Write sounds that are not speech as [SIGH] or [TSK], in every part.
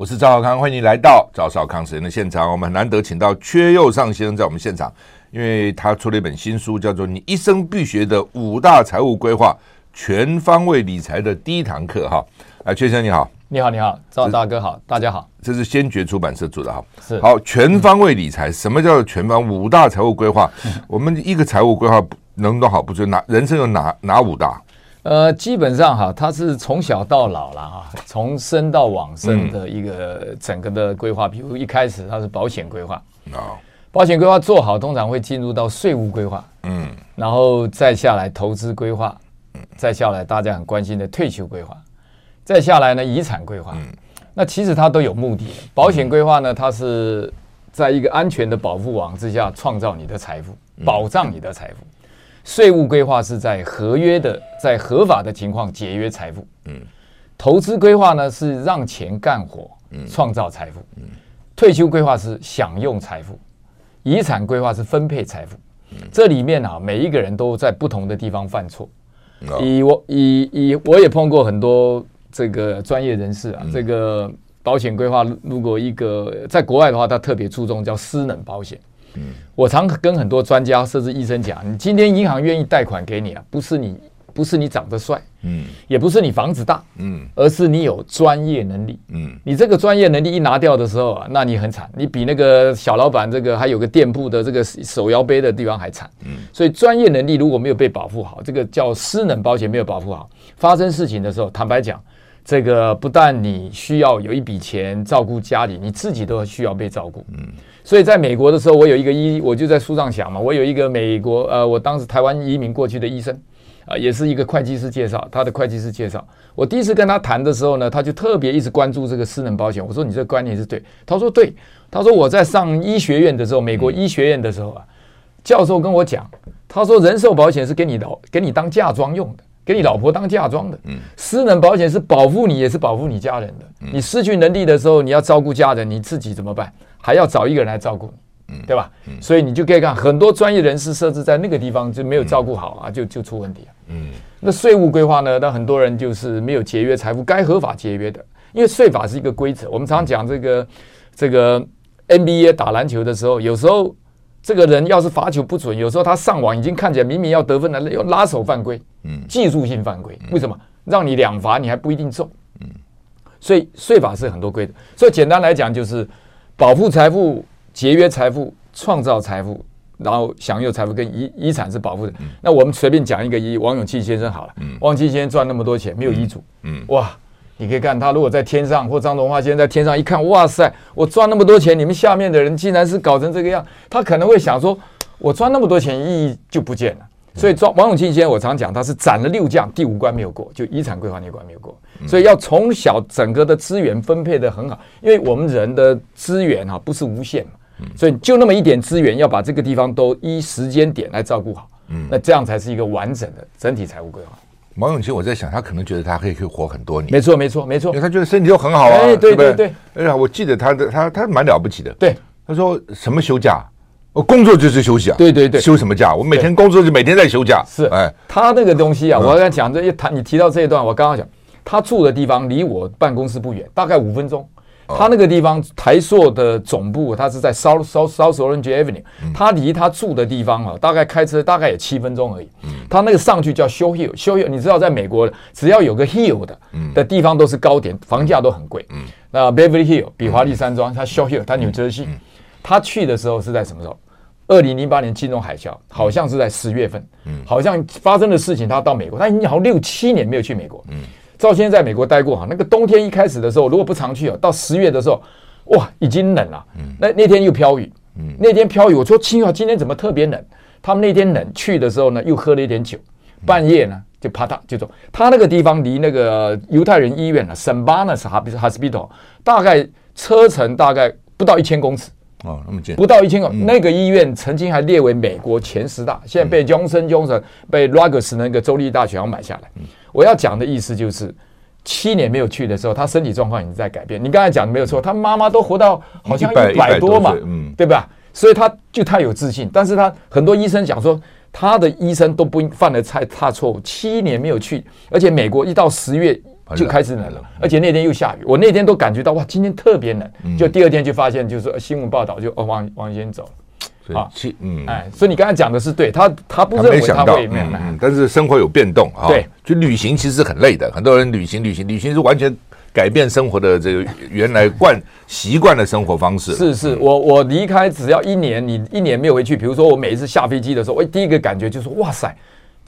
我是赵少康，欢迎你来到赵少康时间的现场。我们很难得请到缺右上先生在我们现场，因为他出了一本新书，叫做《你一生必学的五大财务规划：全方位理财的第一堂课》哈。啊，缺先生你好，你好，你好，赵大哥好，大家好。这是先觉出版社做的哈。是好，全方位理财，什么叫做全方？五大财务规划，[LAUGHS] 我们一个财务规划能多好？不就哪人生有哪哪五大？呃，基本上哈，它是从小到老了哈，从生到往生的一个整个的规划。比如一开始它是保险规划，哦，保险规划做好，通常会进入到税务规划，嗯，然后再下来投资规划，再下来大家很关心的退休规划，再下来呢遗产规划。那其实它都有目的的。保险规划呢，它是在一个安全的保护网之下创造你的财富，保障你的财富。税务规划是在合约的，在合法的情况节约财富。嗯，投资规划呢是让钱干活，嗯，创造财富。嗯，退休规划是享用财富，遗产规划是分配财富。嗯，这里面啊，每一个人都在不同的地方犯错。以我以以我也碰过很多这个专业人士啊，这个保险规划如果一个在国外的话，他特别注重叫私能保险。嗯，我常跟很多专家甚至医生讲，你今天银行愿意贷款给你啊，不是你不是你长得帅，嗯，也不是你房子大，嗯，而是你有专业能力，嗯，你这个专业能力一拿掉的时候啊，那你很惨，你比那个小老板这个还有个店铺的这个手摇杯的地方还惨，嗯，所以专业能力如果没有被保护好，这个叫失能保险没有保护好，发生事情的时候，坦白讲，这个不但你需要有一笔钱照顾家里，你自己都需要被照顾，嗯。所以在美国的时候，我有一个医，我就在书上讲嘛，我有一个美国呃，我当时台湾移民过去的医生，啊、呃，也是一个会计师介绍，他的会计师介绍。我第一次跟他谈的时候呢，他就特别一直关注这个私人保险。我说你这个观念是对，他说对，他说我在上医学院的时候，美国医学院的时候啊，教授跟我讲，他说人寿保险是给你老给你当嫁妆用的，给你老婆当嫁妆的，嗯，私人保险是保护你，也是保护你家人的。你失去能力的时候，你要照顾家人，你自己怎么办？还要找一个人来照顾你，对吧？所以你就可以看很多专业人士设置在那个地方就没有照顾好啊，就就出问题了。嗯，那税务规划呢？那很多人就是没有节约财富，该合法节约的，因为税法是一个规则。我们常讲这个这个 NBA 打篮球的时候，有时候这个人要是罚球不准，有时候他上网已经看起来明明要得分了，要拉手犯规，嗯，技术性犯规。为什么？让你两罚你还不一定中，嗯，所以税法是很多规则。所以简单来讲就是。保护财富、节约财富、创造财富，然后享有财富跟遗遗产是保护的。嗯、那我们随便讲一个一王永庆先生好了。嗯、王永庆先生赚那么多钱，没有遗嘱。嗯，哇，你可以看他如果在天上，或张荣华先生在天上一看，哇塞，我赚那么多钱，你们下面的人竟然是搞成这个样，他可能会想说，我赚那么多钱，意义就不见了。所以，王永庆先生，我常讲，他是斩了六将，第五关没有过，就遗产规划那关没有过。所以要从小整个的资源分配的很好，因为我们人的资源哈不是无限嘛，所以就那么一点资源，要把这个地方都依时间点来照顾好。嗯，那这样才是一个完整的整体财务规划。王永庆，我在想，他可能觉得他可以可以活很多年。没错，没错，没错，因为他觉得身体都很好啊。哎，对对对。哎呀，我记得他的他他蛮了不起的。对，他说什么休假？我工作就是休息啊！对对对，休什么假？我每天工作就每天在休假。是，哎，他那个东西啊，我刚才讲这一谈，你提到这一段，我刚刚讲，他住的地方离我办公室不远，大概五分钟。他那个地方台硕的总部，他是在 South South South Orange Avenue，他离他住的地方啊，大概开车大概也七分钟而已。他那个上去叫 Show Hill，Show Hill，你知道在美国，只要有个 Hill 的的地方都是高点，房价都很贵。那 Beverly Hill 比华丽山庄，他 Show Hill，他 New Jersey。他去的时候是在什么时候？二零零八年金融海啸，好像是在十月份，嗯，好像发生的事情，他到美国，他已经好像六七年没有去美国，嗯，赵先生在美国待过哈，那个冬天一开始的时候，如果不常去哦，到十月的时候，哇，已经冷了，嗯，那那天又飘雨，嗯，那天飘雨，我说亲啊，今天怎么特别冷？他们那天冷去的时候呢，又喝了一点酒，半夜呢就啪嗒就走。他那个地方离那个犹太人医院呢，Saint Barnabas Hospital，大概车程大概不到一千公尺。哦，那么近，不到一千个。嗯、那个医院曾经还列为美国前十大，现在被 Johnson Johnson、被 Rutgers 那个州立大学要买下来。嗯、我要讲的意思就是，七年没有去的时候，他身体状况已经在改变。你刚才讲的没有错，他妈妈都活到好像一百多嘛，嗯，对吧？所以他就太有自信。但是他很多医生讲说，他的医生都不犯了太大错误。七年没有去，而且美国一到十月。就开始冷了，而且那天又下雨，我那天都感觉到哇，今天特别冷，就第二天就发现就是新闻报道就哦往往前走了，啊，嗯，哎，所以你刚才讲的是对，他他不认为他会没有，但是生活有变动啊，对，就旅行其实很累的，很多人旅行旅行旅行是完全改变生活的这个原来惯习惯的生活方式，是是，我我离开只要一年，你一年没有回去，比如说我每一次下飞机的时候，我第一个感觉就是哇塞。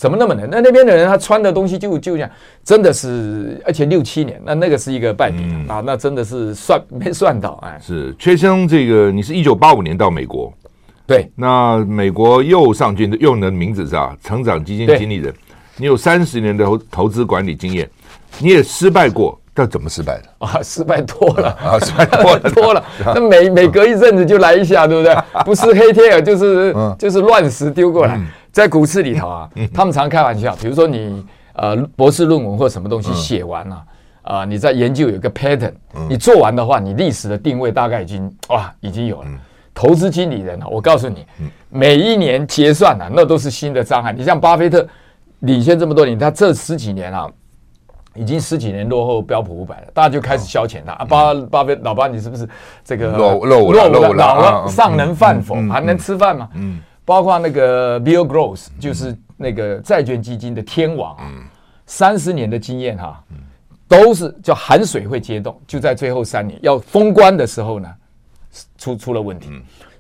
怎么那么冷？那那边的人他穿的东西就就这样，真的是，而且六七年，那那个是一个败笔、嗯、啊，那真的是算没算到哎。是阙兄，这个你是一九八五年到美国，对，那美国又上军的用的名字是啊，成长基金经理人，你有三十年的投投资管理经验，你也失败过，但怎么失败的？啊？失败多了。啊，失败多了。[LAUGHS] 多了，那每每隔一阵子就来一下，对不对？[LAUGHS] 不是黑天鹅，就是、嗯、就是乱石丢过来。嗯在股市里头啊，他们常开玩笑，比如说你呃博士论文或什么东西写完了啊，你在研究有个 pattern，你做完的话，你历史的定位大概已经哇已经有了。投资经理人啊，我告诉你，每一年结算啊，那都是新的障碍。你像巴菲特领先这么多年，他这十几年啊，已经十几年落后标普五百了，大家就开始消遣他。啊巴巴菲老巴你是不是这个落落伍了？落伍了，尚能饭否？还能吃饭吗？嗯。包括那个 Bill Gross，就是那个债券基金的天王啊，三十年的经验哈，都是叫寒水会结冻，就在最后三年要封关的时候呢，出出了问题，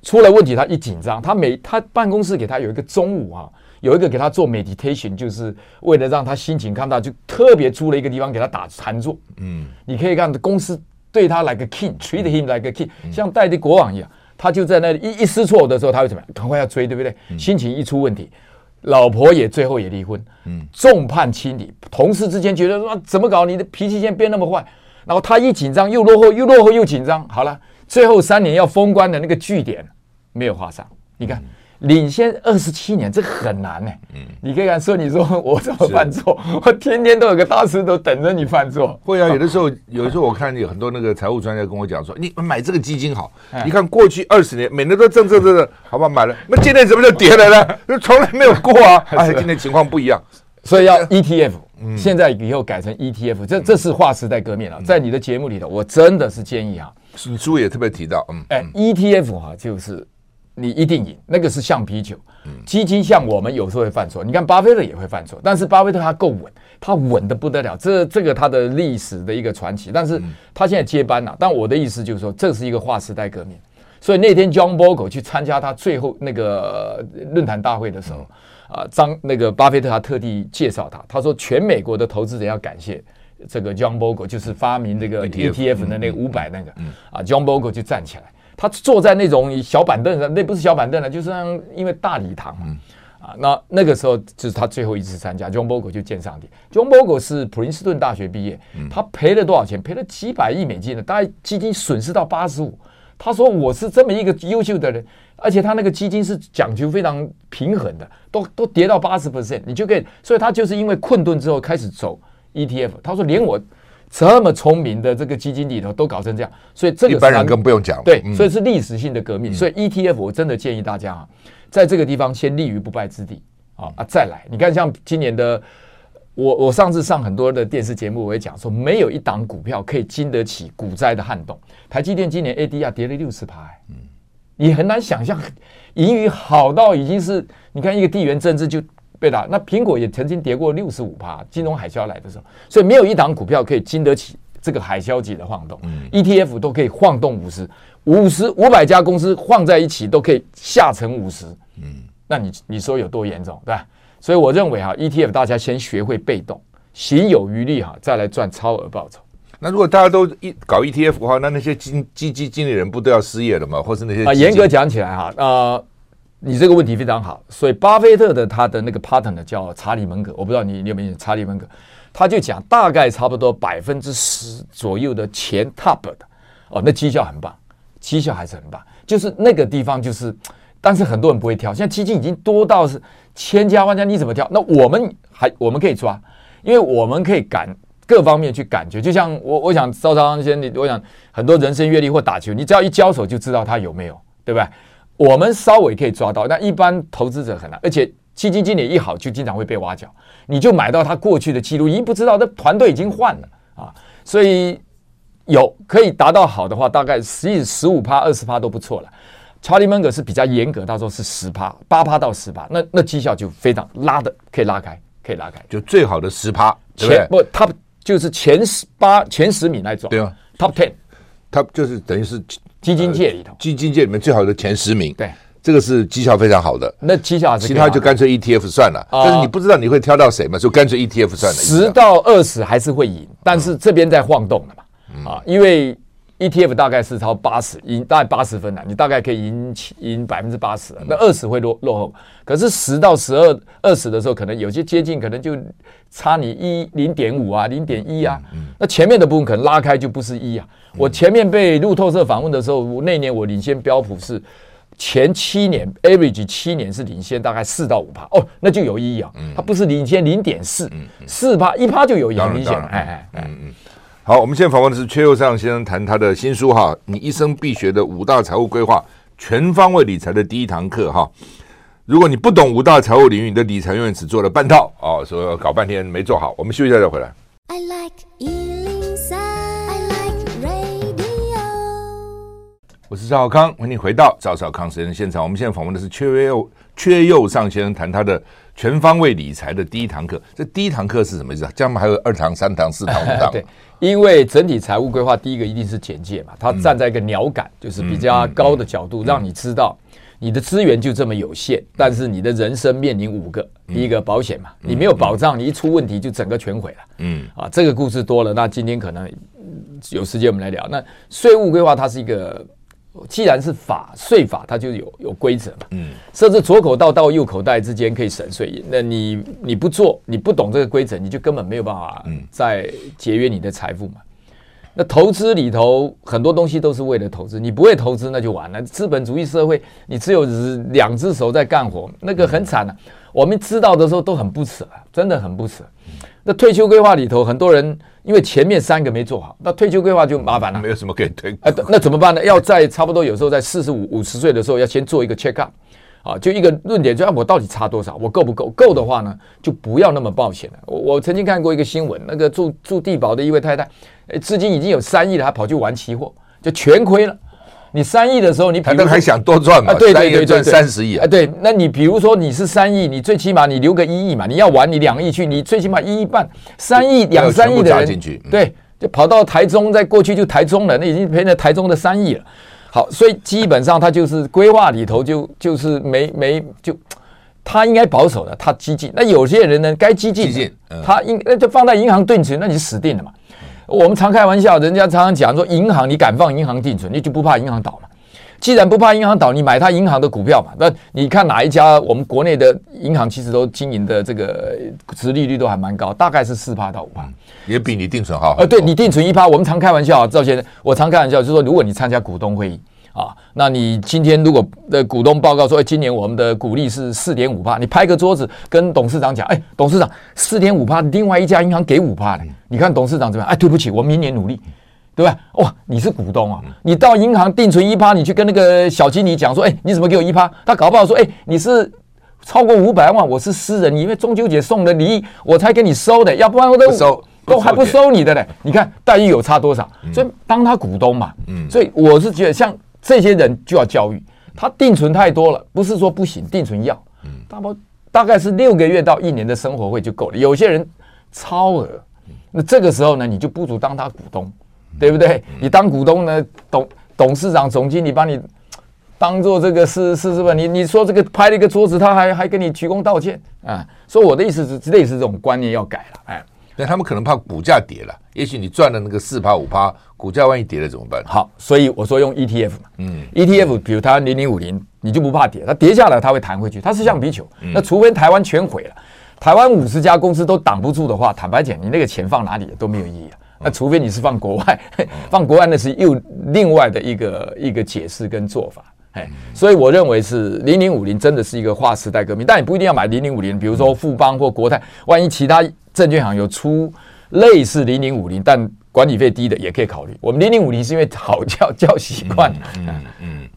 出了问题他一紧张，他每他办公室给他有一个中午啊，有一个给他做 meditation，就是为了让他心情看到，就特别租了一个地方给他打禅坐，嗯，你可以看公司对他 like a king，treat him like a king，像戴的国王一样。他就在那里一一失措的时候，他会怎么样？赶快要追，对不对？心情一出问题，老婆也最后也离婚，嗯，众叛亲离，同事之间觉得说怎么搞？你的脾气现在变那么坏，然后他一紧张又落后，又落后又紧张，好了，最后三年要封关的那个据点没有画上，你看。领先二十七年，这很难呢、欸。嗯，你可以看说，你说我怎么犯错？我天天都有个大石头等着你犯错。会啊，有的时候，有的时候我看有很多那个财务专家跟我讲说，你买这个基金好。你看过去二十年，每年都挣挣挣挣，好吧，买了。那今天怎么就跌了呢？就从来没有过 [LAUGHS] 啊！哎，今天情况不一样，所以要 ETF。现在以后改成 ETF，这这是划时代革命了。在你的节目里头，我真的是建议啊，你书也特别提到，嗯，哎，ETF 哈，就是。你一定赢，那个是橡皮球。基金像我们有时候会犯错，你看巴菲特也会犯错，但是巴菲特他够稳，他稳的不得了。这这个他的历史的一个传奇，但是他现在接班了。但我的意思就是说，这是一个划时代革命。所以那天 John Bogle 去参加他最后那个论坛大会的时候，啊，张那个巴菲特他特地介绍他，他说全美国的投资者要感谢这个 John Bogle，就是发明这个 ETF 的那个五百那个啊，John Bogle 就站起来。他坐在那种小板凳上，那不是小板凳了，就是因为大礼堂嘛，啊，那那个时候就是他最后一次参加，John Bogle 就见上帝。John Bogle 是普林斯顿大学毕业，他赔了多少钱？赔了几百亿美金呢，大概基金损失到八十五。他说我是这么一个优秀的人，而且他那个基金是讲究非常平衡的，都都跌到八十 percent，你就可以，所以他就是因为困顿之后开始走 ETF。他说连我。这么聪明的这个基金里头都搞成这样，所以这个一般人更不用讲。对，所以是历史性的革命。嗯、所以 ETF 我真的建议大家啊，在这个地方先立于不败之地啊啊，再来。你看，像今年的我，我上次上很多的电视节目，我也讲说，没有一档股票可以经得起股灾的撼动。台积电今年 ADR 跌了六十趴，嗯，你很难想象，盈余好到已经是，你看一个地缘政治就。对的，那苹果也曾经跌过六十五趴，金融海啸来的时候，所以没有一档股票可以经得起这个海啸级的晃动。嗯，ETF 都可以晃动五十、五十、五百家公司晃在一起都可以下沉五十。嗯，那你你说有多严重，对吧？所以我认为哈，ETF 大家先学会被动，行有余力哈，再来赚超额报酬。那如果大家都一搞 ETF 的话，那那些基基金经理人不都要失业了吗？或是那些啊，严格讲起来哈，呃。你这个问题非常好，所以巴菲特的他的那个 partner 叫查理蒙格，我不知道你你有没有查理蒙格，他就讲大概差不多百分之十左右的钱 top 的哦，那绩效很棒，绩效还是很棒，就是那个地方就是，但是很多人不会挑，现在基金已经多到是千家万家，你怎么挑？那我们还我们可以抓，因为我们可以感各方面去感觉，就像我我想赵超先你，我想很多人生阅历或打球，你只要一交手就知道他有没有，对不对？我们稍微可以抓到，但一般投资者很难。而且基金经理一好，就经常会被挖角。你就买到他过去的记录，已经不知道，这团队已经换了啊，所以有可以达到好的话，大概十十五趴、二十趴都不错了。查理芒格是比较严格，他说是十趴、八趴到十趴，那那绩效就非常拉的，可以拉开，可以拉开，就最好的十趴，前不他就是前十八前十名那种，对啊，Top Ten，他就是等于是基金界里头，基金界里面最好的前十名，对，这个是绩效非常好的。那绩效其他就干脆 ETF 算了，但是你不知道你会挑到谁嘛，就干脆 ETF 算了。十到二十还是会赢，但是这边在晃动了嘛，啊，因为。ETF 大概是超八十赢，大概八十分了，你大概可以赢赢百分之八十，那二十会落落后。可是十到十二、二十的时候，可能有些接近，可能就差你一零点五啊，零点一啊。那前面的部分可能拉开就不是一啊。我前面被路透社访问的时候，那年我领先标普是前七年 average 七年是领先大概四到五趴哦，那就有意义啊。它不是领先零点四，四趴一趴就有意义，明显哎哎哎嗯。好，我们现在访问的是阙又上先生，谈他的新书哈，你一生必学的五大财务规划，全方位理财的第一堂课哈。如果你不懂五大财务领域，你的理财永远只做了半套哦，所以搞半天没做好。我们休息一下再回来。I like 103, I like radio。我是赵少康，欢迎你回到赵少康时间的现场。我们现在访问的是阙又阙又上先生，谈他的。全方位理财的第一堂课，这第一堂课是什么意思啊？这样还有二堂、三堂、四堂、五堂。[LAUGHS] 对，因为整体财务规划第一个一定是简介嘛，它站在一个鸟感，就是比较高的角度，让你知道你的资源就这么有限，但是你的人生面临五个，第一个保险嘛，你没有保障，你一出问题就整个全毁了。嗯，啊，这个故事多了，那今天可能有时间我们来聊。那税务规划它是一个。既然是法税法，它就有有规则嘛。嗯，设置左口袋到右口袋之间可以省税。那你你不做，你不懂这个规则，你就根本没有办法再节约你的财富嘛。那投资里头很多东西都是为了投资，你不会投资那就完了。资本主义社会，你只有两只手在干活，那个很惨的。我们知道的时候都很不舍，真的很不舍。那退休规划里头，很多人因为前面三个没做好，那退休规划就麻烦了。没有什么可以退。哎，那怎么办呢？要在差不多有时候在四十五、五十岁的时候，要先做一个 check up，啊，就一个论点，就啊，我到底差多少？我够不够？够的话呢，就不要那么冒险了。我我曾经看过一个新闻，那个住住地堡的一位太太，哎，资金已经有三亿了，还跑去玩期货，就全亏了。你三亿的时候，你可能还想多赚嘛？对对对对，赚三十亿啊！对，那你比如说你是三亿，你最起码你留个一亿嘛。你要玩，你两亿去，你最起码一亿半，三亿两三亿的人，对，就跑到台中，再过去就台中了，那已经赔了台中的三亿了。好，所以基本上他就是规划里头就就是没没就他应该保守的，他激进。那有些人呢，该激进，他应那就放在银行定存，那你死定了嘛。我们常开玩笑，人家常常讲说，银行你敢放银行定存，你就不怕银行倒嘛？既然不怕银行倒，你买它银行的股票嘛？那你看哪一家？我们国内的银行其实都经营的这个殖利率都还蛮高，大概是四趴到五趴，也比你定存好。呃，对你定存一趴，我们常开玩笑，赵先生，我常开玩笑，就是说，如果你参加股东会议。啊，那你今天如果的股东报告说，哎，今年我们的股利是四点五趴，你拍个桌子跟董事长讲，哎，董事长四点五趴，另外一家银行给五趴，你看董事长怎么样？哎，对不起，我明年努力，对吧？哇，你是股东啊，你到银行定存一趴，你去跟那个小经理讲说，哎，你怎么给我一趴？他搞不好说，哎，你是超过五百万，我是私人，你因为中秋节送的礼，我才给你收的，要不然我都收都还不收你的嘞。你看待遇有差多少？所以当他股东嘛，嗯，所以我是觉得像。这些人就要教育他，定存太多了，不是说不行，定存要，大不大概是六个月到一年的生活费就够了。有些人超额，那这个时候呢，你就不如当他股东，对不对？你当股东呢，董董事长、总经理把你当做这个是是是吧？你你说这个拍了一个桌子，他还还跟你鞠躬道歉啊？所以我的意思是，类似这种观念要改了，哎。但他们可能怕股价跌了，也许你赚了那个四趴五趴，股价万一跌了怎么办？好，所以我说用 ETF 嘛，嗯，ETF，比如它零零五零，你就不怕跌，它跌下来它会弹回去，它是橡皮球。嗯、那除非台湾全毁了，台湾五十家公司都挡不住的话，坦白讲，你那个钱放哪里都没有意义啊。那除非你是放国外，[LAUGHS] 放国外那是又另外的一个一个解释跟做法。哎，所以我认为是零零五零真的是一个划时代革命，但你不一定要买零零五零，比如说富邦或国泰，万一其他。证券行有出类似零零五零，但管理费低的也可以考虑。我们零零五零是因为好叫叫习惯。嗯嗯，嗯。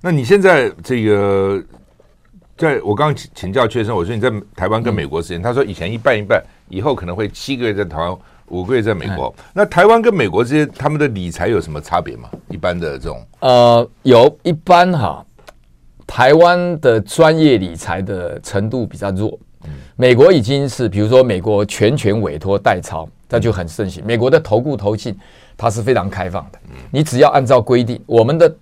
那你现在这个，在我刚刚请教阙先生，我说你在台湾跟美国时间，嗯、他说以前一半一半，以后可能会七个月在台湾，五个月在美国。那台湾跟美国这些他们的理财有什么差别吗？一般的这种呃，有一般哈，台湾的专业理财的程度比较弱。美国已经是，比如说美国全权委托代操，那就很盛行。美国的投顾投信，它是非常开放的。你只要按照规定，我们的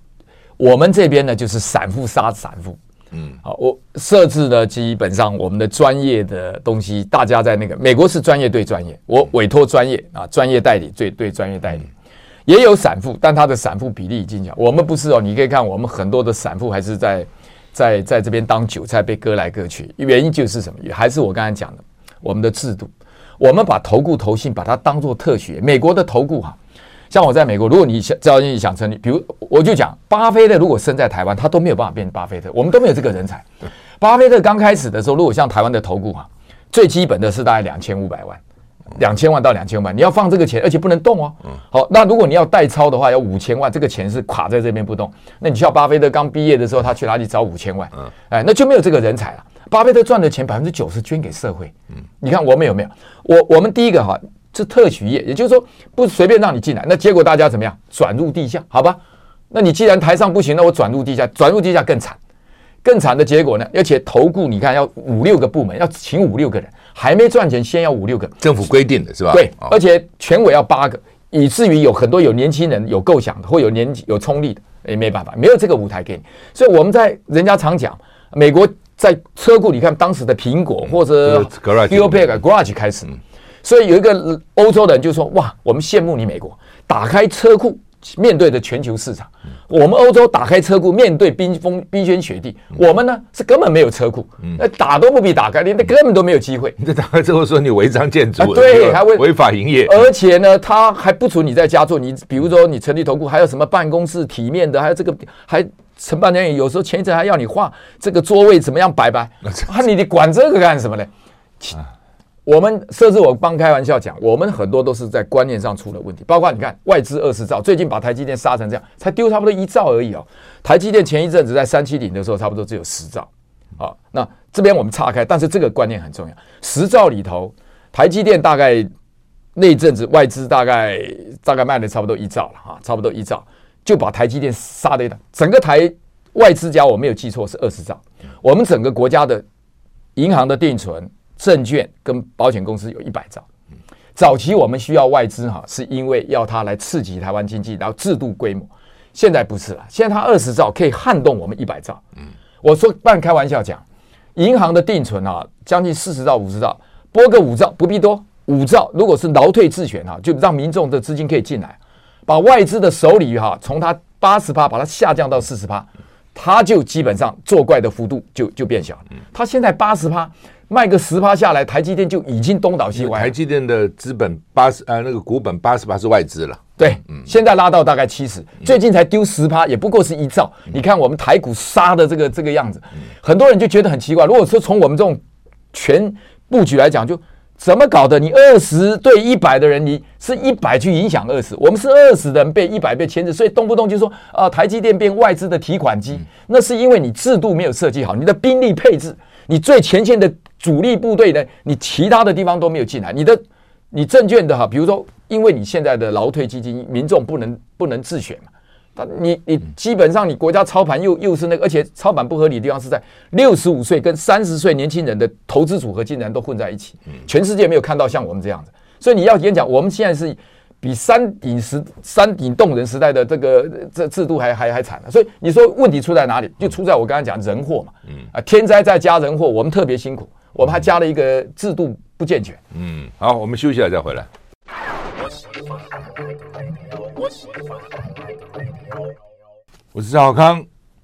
我们这边呢，就是散户杀散户。嗯，好，我设置的基本上我们的专业的东西，大家在那个美国是专业对专业，我委托专业啊，专业代理对对专业代理，也有散户，但他的散户比例已经小。我们不是哦，你可以看我们很多的散户还是在。在在这边当韭菜被割来割去，原因就是什么？还是我刚才讲的，我们的制度，我们把投顾投信把它当做特许。美国的投顾哈，像我在美国，如果你想只要你想成立，比如我就讲，巴菲特如果生在台湾，他都没有办法变成巴菲特，我们都没有这个人才。巴菲特刚开始的时候，如果像台湾的投顾哈，最基本的是大概两千五百万。两千万到两千万，你要放这个钱，而且不能动哦。好，那如果你要代操的话，要五千万，这个钱是卡在这边不动。那你像巴菲特刚毕业的时候，他去哪里找五千万？哎，那就没有这个人才了。巴菲特赚的钱百分之九十捐给社会。你看我们有没有？我我们第一个哈是特许业，也就是说不随便让你进来。那结果大家怎么样？转入地下，好吧？那你既然台上不行，那我转入地下，转入地下更惨。更惨的结果呢？而且投顾，你看要五六个部门，要请五六个人，还没赚钱，先要五六个。政府规定的是吧？对，而且全委要八个，以至于有很多有年轻人有构想的，或有年有冲力的，也没办法，没有这个舞台给你。所以我们在人家常讲，美国在车库，你看当时的苹果或者 Garage 开始，所以有一个欧洲人就说：哇，我们羡慕你美国，打开车库。面对着全球市场，我们欧洲打开车库，面对冰封冰天雪地，我们呢是根本没有车库，那打都不必打开，连那根本都没有机会。你打开之后说你违章建筑，对，还违法营业，而且呢，他还不准你在家做。你比如说你成立投顾，还有什么办公室体面的，还有这个还承办人员有时候前一阵还要你画这个座位怎么样摆摆，[LAUGHS] 啊，你你管这个干什么呢？我们设置，我帮开玩笑讲，我们很多都是在观念上出了问题，包括你看外资二十兆，最近把台积电杀成这样，才丢差不多一兆而已哦。台积电前一阵子在三七零的时候，差不多只有十兆，啊，那这边我们岔开，但是这个观念很重要，十兆里头，台积电大概那一阵子外资大概大概卖了差不多一兆了哈，差不多一兆，就把台积电杀的一整个台外资家我没有记错是二十兆，我们整个国家的银行的定存。证券跟保险公司有一百兆，早期我们需要外资哈，是因为要它来刺激台湾经济，然后制度规模。现在不是了，现在它二十兆可以撼动我们一百兆。嗯我说半开玩笑讲，银行的定存啊，将近四十兆、五十兆，拨个五兆不必多，五兆如果是劳退自选哈，就让民众的资金可以进来，把外资的手里哈，从它八十趴把它下降到四十趴，它就基本上作怪的幅度就就变小了。它现在八十趴。卖个十趴下来，台积电就已经东倒西歪。台积电的资本八十，呃，那个股本八十趴是外资了。对，嗯，现在拉到大概七十，最近才丢十趴，也不过是一兆。嗯，你看我们台股杀的这个这个样子，嗯，很多人就觉得很奇怪。如果说从我们这种全布局来讲，就怎么搞的？你二十对一百的人，你是一百去影响二十，我们是二十人被一百被牵制，所以动不动就说啊，台积电变外资的提款机，那是因为你制度没有设计好，你的兵力配置，你最前线的。主力部队呢，你其他的地方都没有进来，你的你证券的哈，比如说，因为你现在的劳退基金，民众不能不能自选嘛，他你你基本上你国家操盘又又是那个，而且操盘不合理的地方是在六十五岁跟三十岁年轻人的投资组合竟然都混在一起，全世界没有看到像我们这样子，所以你要演讲，我们现在是。比山顶时山顶洞人时代的这个这制度还还还惨了，所以你说问题出在哪里？就出在我刚才讲人祸嘛，嗯。啊，天灾再加人祸，我们特别辛苦，我们还加了一个制度不健全，嗯，好，我们休息一下再回来。我是赵小康，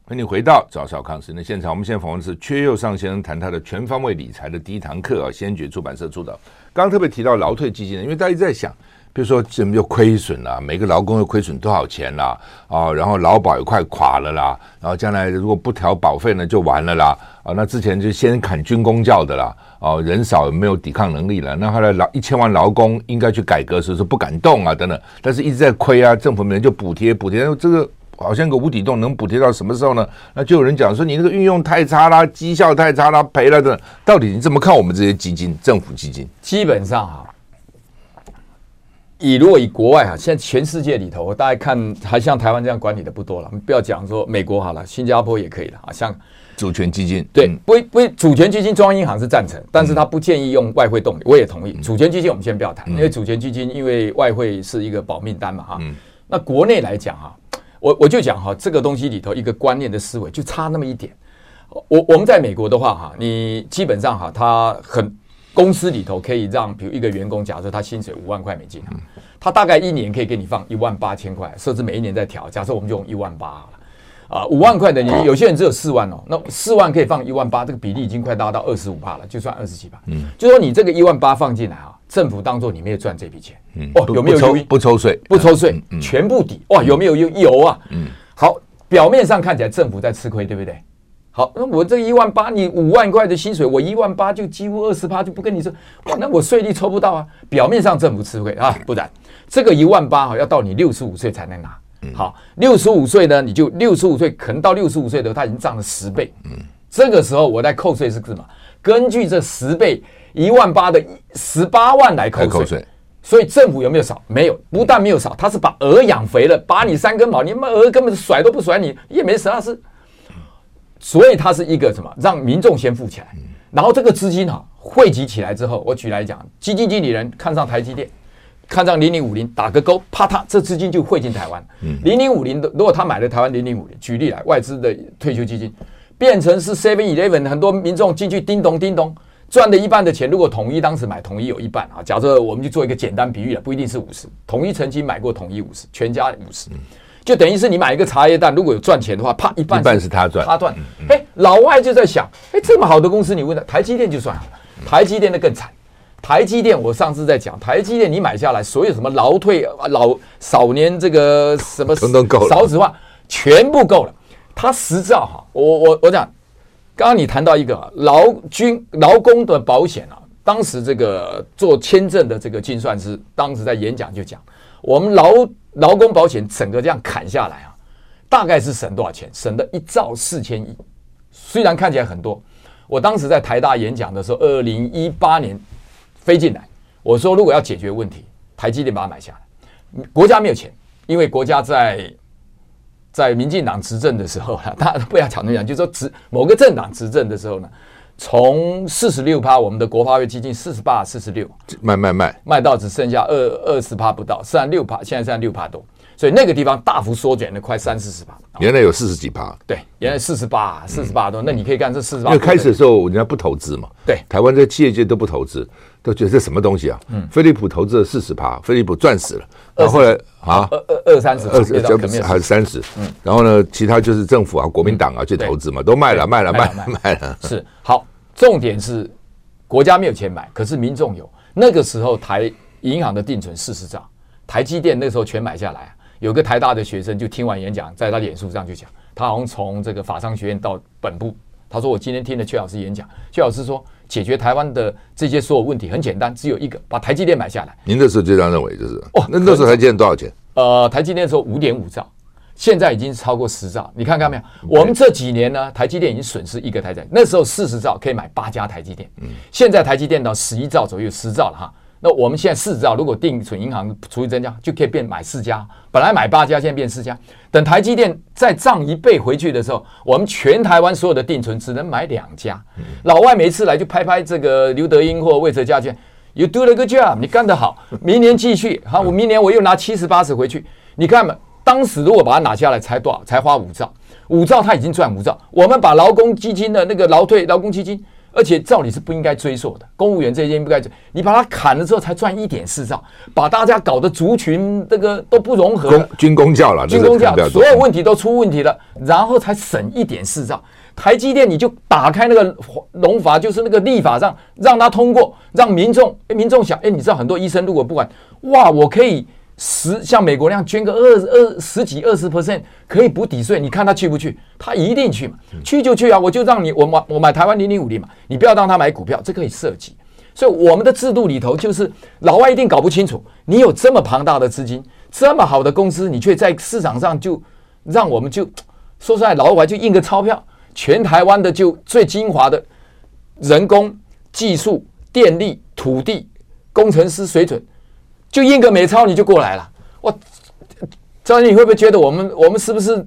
欢迎你回到赵小康时的现场。我们现在访问的是缺右上先生，谈他的全方位理财的第一堂课啊，先觉出版社出的。刚刚特别提到劳退基金，因为大家一直在想。比如说，怎么又亏损了？每个劳工又亏损多少钱啦？啊，然后劳保也快垮了啦。然后将来如果不调保费呢，就完了啦。啊，那之前就先砍军工教的啦。啊，人少没有抵抗能力了。那后来劳一千万劳工应该去改革所以，说不敢动啊，等等。但是一直在亏啊，政府每年就补贴补贴，这个好像个无底洞，能补贴到什么时候呢？那就有人讲说，你那个运用太差啦，绩效太差啦，赔了的。到底你怎么看我们这些基金，政府基金？基本上哈。以如果以国外啊，现在全世界里头，大概看还像台湾这样管理的不多了。不要讲说美国好了，新加坡也可以了啊。像主权基金，对，不不，主权基金中央银行是赞成，但是他不建议用外汇动力，我也同意。主权基金我们先不要谈，因为主权基金因为外汇是一个保命单嘛哈。那国内来讲哈，我我就讲哈，这个东西里头一个观念的思维就差那么一点。我我们在美国的话哈，你基本上哈，他很。公司里头可以让，比如一个员工，假设他薪水五万块美金，他大概一年可以给你放一万八千块，设置每一年在调。假设我们就用一万八好了，啊，五万块的你有些人只有四万哦，那四万可以放一万八，这个比例已经快达到二十五趴了，就算二十几趴。嗯，就说你这个一万八放进来啊，政府当做你没有赚这笔钱，嗯，哦，有没有优不抽税？不抽税，全部抵。哇，有没有有有啊？嗯，好，表面上看起来政府在吃亏，对不对？好，那我这一万八，你五万块的薪水，我一万八就几乎二十趴，就不跟你说，哇，那我税率抽不到啊。表面上政府吃亏啊，不然这个一万八哈，要到你六十五岁才能拿。好，六十五岁呢，你就六十五岁，可能到六十五岁的时候，它已经涨了十倍。嗯，这个时候我在扣税是什么？根据这十倍一万八的十八万来扣税。所以政府有没有少？没有，不但没有少，他是把鹅养肥了，把你三根毛，你们鹅根本甩都不甩你，也没啥事。所以它是一个什么？让民众先富起来，然后这个资金哈汇集起来之后，我举来讲，基金经理人看上台积电，看上零零五零，打个勾，啪嗒，这资金就汇进台湾。零零五零的，如果他买了台湾零零五零，举例来，外资的退休基金变成是 Seven Eleven，很多民众进去叮咚叮咚赚的一半的钱，如果统一当时买统一有一半啊，假设我们就做一个简单比喻了，不一定是五十，统一曾经买过统一五十，全家五十。就等于是你买一个茶叶蛋，如果有赚钱的话，啪一半，一半是他赚，他赚。哎，老外就在想，哎，这么好的公司，你问他台积电就算了，台积电的更惨。台积电，我上次在讲，台积电你买下来，所有什么劳退、老少年这个什么，统统够了，少子化全部够了。他实照哈，我我我讲，刚刚你谈到一个劳军劳工的保险啊，当时这个做签证的这个精算师，当时在演讲就讲，我们劳。劳工保险整个这样砍下来啊，大概是省多少钱？省了一兆四千亿。虽然看起来很多，我当时在台大演讲的时候，二零一八年飞进来，我说如果要解决问题，台积电把它买下来。国家没有钱，因为国家在在民进党执政的时候，[LAUGHS] 大家不要讲那样，就是说执某个政党执政的时候呢，从四十六趴，我们的国发会基金四十八、四十六，卖卖卖，卖到只剩下二二十趴不到，剩下六趴，现在剩下六趴多，所以那个地方大幅缩减了快三四十趴。原来有四十几趴，对，原来四十八、四十八多。那你可以看这四十八。因为开始的时候人家不投资嘛，对，台湾这企业界都不投资，都觉得这什么东西啊？嗯，飞利浦投资了四十趴，飞利浦赚死了。然后后来啊，二二二三十，二十还是三十。嗯，然后呢，其他就是政府啊、国民党啊去投资嘛，都卖了、卖了、卖了、卖了。是好。重点是国家没有钱买，可是民众有。那个时候台银行的定存四十兆，台积电那时候全买下来啊。有个台大的学生就听完演讲，在他脸书上就讲，他好像从这个法商学院到本部，他说我今天听了阙老师演讲，阙老师说解决台湾的这些所有问题很简单，只有一个，把台积电买下来。您那时候就这样认为，就是哦，那那时候台积电多少钱？呃，台积电那时候五点五兆。现在已经超过十兆，你看看没有？我们这几年呢，台积电已经损失一个台积电。那时候四十兆可以买八家台积电，现在台积电到十一兆左右，十兆了哈。那我们现在四十兆，如果定存银行除以增加，就可以变买四家。本来买八家，现在变四家。等台积电再涨一倍回去的时候，我们全台湾所有的定存只能买两家。老外每次来就拍拍这个刘德英或魏哲家，就 You do a good job，你干得好，明年继续。好，我明年我又拿七十八十回去，你看嘛。当时如果把它拿下来，才多少？才花五兆，五兆他已经赚五兆。我们把劳工基金的那个劳退劳工基金，而且照理是不应该追溯的，公务员这些不该追。你把它砍了之后，才赚一点四兆，把大家搞得族群这个都不融合，军工教了，军工教，所有问题都出问题了，然后才省一点四兆。台积电你就打开那个农法，就是那个立法上让它通过，让民众诶民众想，诶你知道很多医生如果不管，哇，我可以。十像美国那样捐个二二十几二十 percent 可以补抵税，你看他去不去？他一定去嘛，去就去啊！我就让你我买我买台湾零零五零嘛，你不要让他买股票，这可以设计。所以我们的制度里头就是老外一定搞不清楚，你有这么庞大的资金，这么好的公司，你却在市场上就让我们就说出来，老外就印个钞票，全台湾的就最精华的人工、技术、电力、土地、工程师水准。就印个美钞你就过来了。哇，赵你会不会觉得我们我们是不是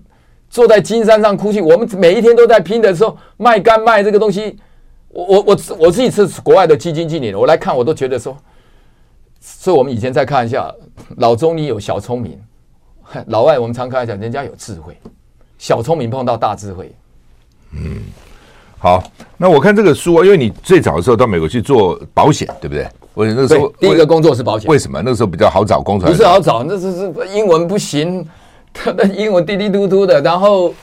坐在金山上哭泣？我们每一天都在拼的时候卖肝卖这个东西。我我我我自己是国外的基金经理，我来看我都觉得说，所以我们以前再看一下，老中你有小聪明，老外我们常看一下，人家有智慧，小聪明碰到大智慧。嗯，好，那我看这个书啊，因为你最早的时候到美国去做保险，对不对？我那个时候第一个工作是保险，为什么那个时候比较好找工作？不是好找，那是是英文不行，[LAUGHS] 他的英文滴滴嘟嘟的，然后。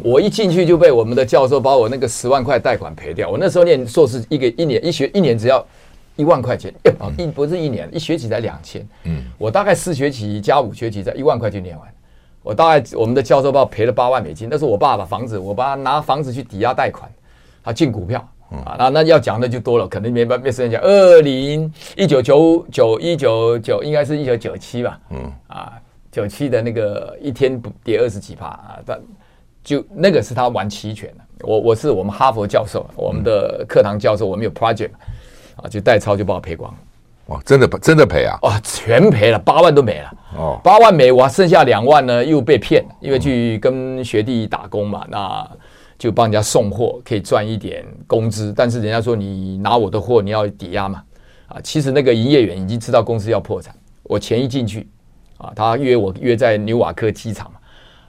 我一进去就被我们的教授把我那个十万块贷款赔掉。我那时候念硕士，一个一年一学一年只要一万块钱，一不是一年一学期才两千。嗯，我大概四学期加五学期才一万块就念完。我大概我们的教授把我赔了八万美金。那是我爸爸房子，我爸拿房子去抵押贷款，他进股票啊。那那要讲的就多了，可能没没时间讲。二零一九九九一九九应该是一九九七吧。嗯啊，九七的那个一天不跌二十几趴啊，但。就那个是他玩期权的，我我是我们哈佛教授，我们的课堂教授，我们有 project 啊，就代操就把我赔光了，哇，真的真的赔啊，哇，全赔了，八万都没了，哦，八万没，我剩下两万呢，又被骗，因为去跟学弟打工嘛，那就帮人家送货，可以赚一点工资，但是人家说你拿我的货，你要抵押嘛，啊，其实那个营业员已经知道公司要破产，我钱一进去，啊，他约我约在纽瓦克机场。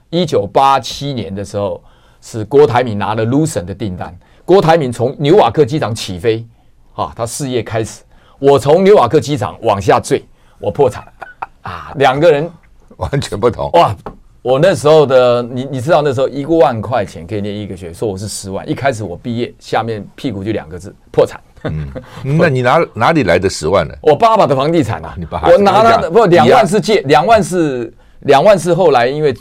一九八七年的时候，是郭台铭拿了 Lucent 的订单。郭台铭从纽瓦克机场起飞，啊，他事业开始。我从纽瓦克机场往下坠，我破产啊，两个人完全不同。哇，我那时候的你，你知道那时候一万块钱可以念一个学，说我是十万。一开始我毕业，下面屁股就两个字破产。嗯，[LAUGHS] 那你哪哪里来的十万呢？我爸爸的房地产啊，你爸我拿了不两万是借，两万是两万是后来因为。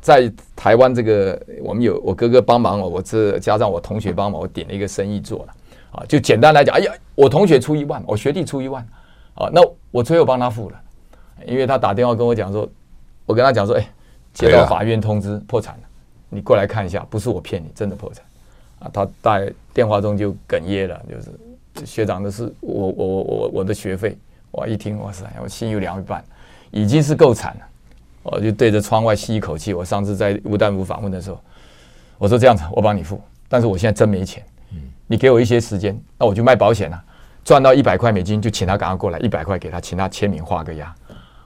在台湾这个，我们有我哥哥帮忙我，我这加上我同学帮忙，我点了一个生意做了啊。就简单来讲，哎呀，我同学出一万，我学弟出一万啊，那我最后帮他付了，因为他打电话跟我讲说，我跟他讲说，哎，接到法院通知破产了，你过来看一下，不是我骗你，真的破产啊。他在电话中就哽咽了，就是学长的是我我我我我的学费，我一听哇塞，我心有凉一半，已经是够惨了。我就对着窗外吸一口气。我上次在吴丹武访问的时候，我说这样子，我帮你付，但是我现在真没钱。你给我一些时间，那我就卖保险了，赚到一百块美金就请他赶快过来，一百块给他，请他签名画个押。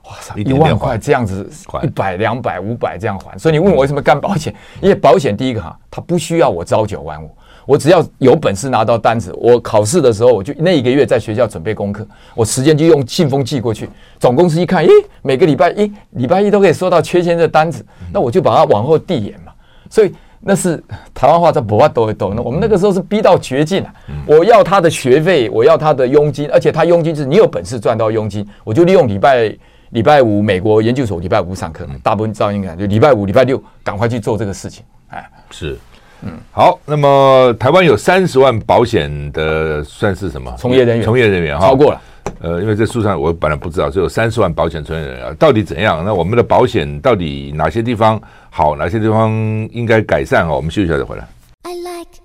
哇塞，一万块这样子，一百、两百、五百这样还。所以你问我为什么干保险？因为保险第一个哈，它不需要我朝九晚五。我只要有本事拿到单子，我考试的时候我就那一个月在学校准备功课，我时间就用信封寄过去。总公司一看，咦，每个礼拜一、礼拜一都可以收到缺钱的单子，那我就把它往后递延嘛。所以那是台湾话叫不怕抖一抖。那我们那个时候是逼到绝境啊！我要他的学费，我要他的佣金，而且他佣金是你有本事赚到佣金，我就利用礼拜礼拜五美国研究所礼拜五上课，大部分照应感就礼拜五、礼拜六赶快去做这个事情。哎，是。嗯，好，那么台湾有三十万保险的算是什么从业人员？从业人员哈，超过了。呃，因为这书上我本来不知道，只有三十万保险从业人员到底怎样？那我们的保险到底哪些地方好，哪些地方应该改善？哈，我们休息一下再回来。I like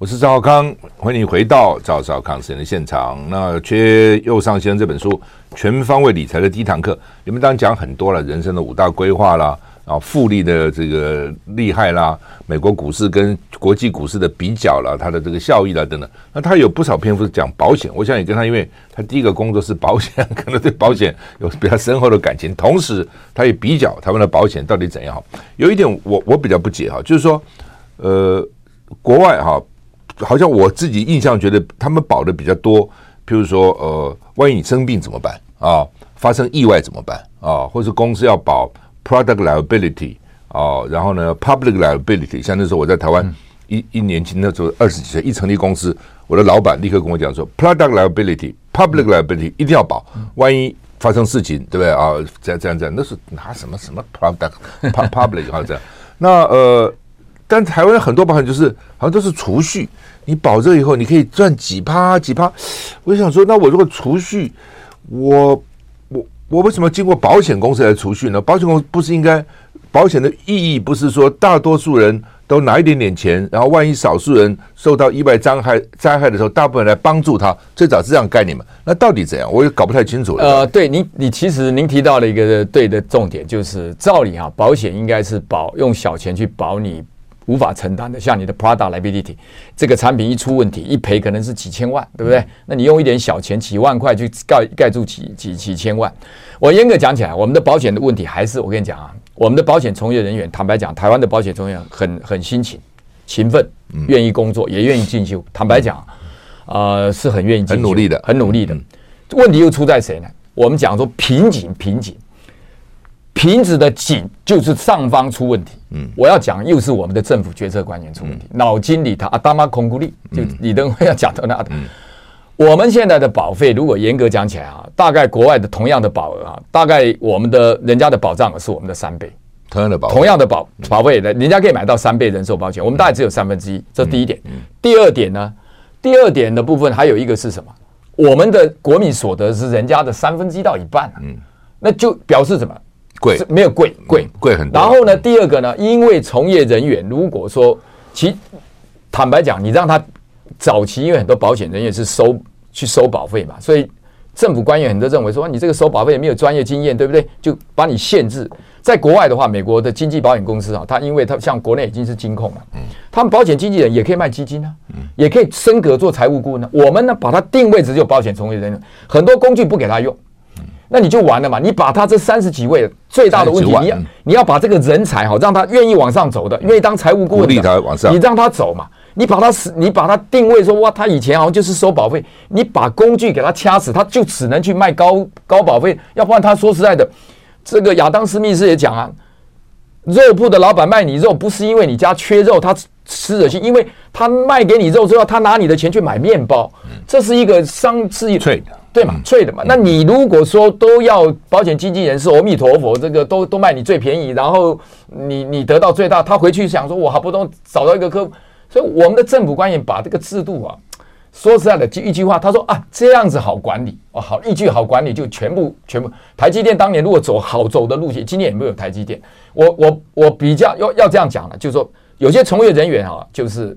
我是赵少康，欢迎回到赵少康时间的现场。那缺右上先生这本书《全方位理财的第一堂课》，里面当然讲很多了，人生的五大规划啦，啊，复利的这个厉害啦，美国股市跟国际股市的比较啦，它的这个效益啦等等。那他有不少篇幅是讲保险，我想也跟他，因为他第一个工作是保险，[LAUGHS] 可能对保险有比较深厚的感情。同时，他也比较台湾的保险到底怎样。有一点我我比较不解哈，就是说，呃，国外哈。好像我自己印象觉得他们保的比较多，譬如说，呃，万一你生病怎么办啊？发生意外怎么办啊？或者公司要保 product liability 啊，然后呢 public liability。像那时候我在台湾一一年轻那时候二十几岁一成立公司，我的老板立刻跟我讲说 product liability public liability 一定要保，万一发生事情对不对啊？这样这样这样，那是拿什么什么 product [LAUGHS] public 啊这样，那呃。但台湾很多保险就是好像都是储蓄，你保这以后你可以赚几趴几趴。我想说，那我如果储蓄，我我我为什么经过保险公司来储蓄呢？保险公司不是应该保险的意义不是说大多数人都拿一点点钱，然后万一少数人受到意外灾害灾害的时候，大部分人来帮助他，最早是这样概念嘛？那到底怎样？我也搞不太清楚了。呃，对，你你其实您提到了一个对的重点，就是照理哈，保险应该是保用小钱去保你无法承担的，像你的 product liability 这个产品一出问题一赔可能是几千万，对不对？那你用一点小钱几万块去盖盖住几几几千万。我严格讲起来，我们的保险的问题还是我跟你讲啊。我们的保险从业人员，坦白讲，台湾的保险从业人员很很辛勤、勤奋，愿意工作，也愿意进修。坦白讲，呃，是很愿意很努力的，很努力的。问题又出在谁呢？我们讲说瓶颈，瓶颈，瓶子的颈就是上方出问题。嗯，我要讲又是我们的政府决策官员出问题，脑筋里头阿达玛孔古力，就李登辉要讲到那的。我们现在的保费，如果严格讲起来啊，大概国外的同样的保额啊，大概我们的人家的保障额是我们的三倍。同样的保同样的保保费的，人家可以买到三倍人寿保险，我们大概只有三分之一。这第一点。第二点呢，第二点的部分还有一个是什么？我们的国民所得是人家的三分之一到一半。嗯，那就表示什么？贵没有贵贵贵很多。然后呢，第二个呢，因为从业人员如果说其坦白讲，你让他早期因为很多保险人员是收。去收保费嘛，所以政府官员很多认为说，你这个收保费也没有专业经验，对不对？就把你限制。在国外的话，美国的经纪保险公司啊，它因为它像国内已经是金控了，嗯，他们保险经纪人也可以卖基金啊，嗯，也可以升格做财务顾问呢。我们呢，把它定位只有保险从业人员，很多工具不给他用，那你就完了嘛。你把他这三十几位最大的问题，你要你要把这个人才哈，让他愿意往上走的，愿意当财务顾问的，你让他走嘛。你把他死，你把他定位说哇，他以前好像就是收保费，你把工具给他掐死，他就只能去卖高高保费。要不然他说实在的，这个亚当斯密斯也讲啊，肉铺的老板卖你肉不是因为你家缺肉，他吃得起，因为他卖给你肉之后，他拿你的钱去买面包，这是一个商是一对嘛，脆的嘛。那你如果说都要保险经纪人是阿弥陀佛，这个都都卖你最便宜，然后你你得到最大，他回去想说，我好不容易找到一个客户。所以我们的政府官员把这个制度啊，说实在的，就一句话，他说啊，这样子好管理哦，好一句好管理就全部全部。台积电当年如果走好走的路线，今年也没有台积电。我我我比较要要这样讲了，就是说有些从业人员啊，就是